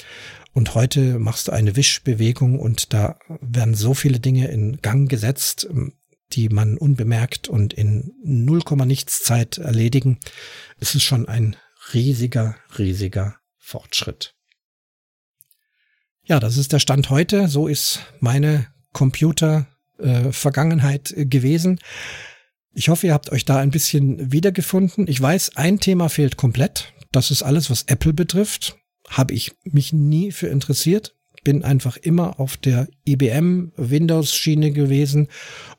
und heute machst du eine Wischbewegung und da werden so viele Dinge in Gang gesetzt, die man unbemerkt und in 0, nichts Zeit erledigen. Es ist schon ein riesiger, riesiger Fortschritt. Ja, das ist der Stand heute. So ist meine Computer äh, Vergangenheit gewesen. Ich hoffe, ihr habt euch da ein bisschen wiedergefunden. Ich weiß, ein Thema fehlt komplett. Das ist alles, was Apple betrifft. Habe ich mich nie für interessiert. Bin einfach immer auf der IBM Windows Schiene gewesen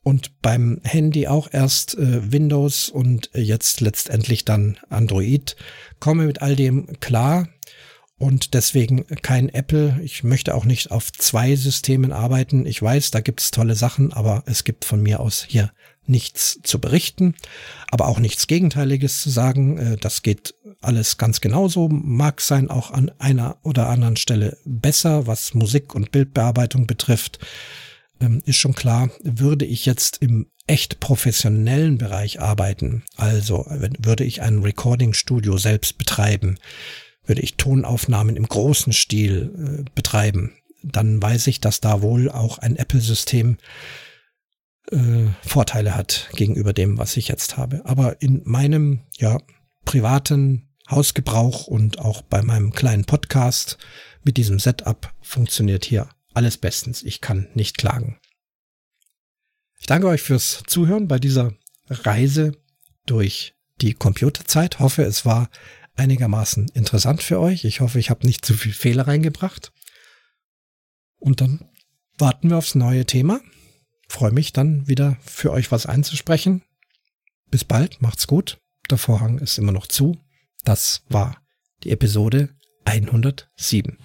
und beim Handy auch erst äh, Windows und jetzt letztendlich dann Android. Komme mit all dem klar und deswegen kein Apple. Ich möchte auch nicht auf zwei Systemen arbeiten. Ich weiß, da gibt's tolle Sachen, aber es gibt von mir aus hier nichts zu berichten, aber auch nichts Gegenteiliges zu sagen. Äh, das geht alles ganz genauso, mag sein auch an einer oder anderen Stelle besser, was Musik und Bildbearbeitung betrifft. Ähm, ist schon klar, würde ich jetzt im echt professionellen Bereich arbeiten, also würde ich ein Recording-Studio selbst betreiben, würde ich Tonaufnahmen im großen Stil äh, betreiben, dann weiß ich, dass da wohl auch ein Apple-System äh, Vorteile hat gegenüber dem, was ich jetzt habe. Aber in meinem ja privaten Hausgebrauch und auch bei meinem kleinen Podcast mit diesem Setup funktioniert hier alles bestens. Ich kann nicht klagen. Ich danke euch fürs Zuhören bei dieser Reise durch die Computerzeit. Hoffe, es war einigermaßen interessant für euch. Ich hoffe, ich habe nicht zu viel Fehler reingebracht. Und dann warten wir aufs neue Thema freue mich dann wieder für euch was einzusprechen. Bis bald, macht's gut. Der Vorhang ist immer noch zu. Das war die Episode 107.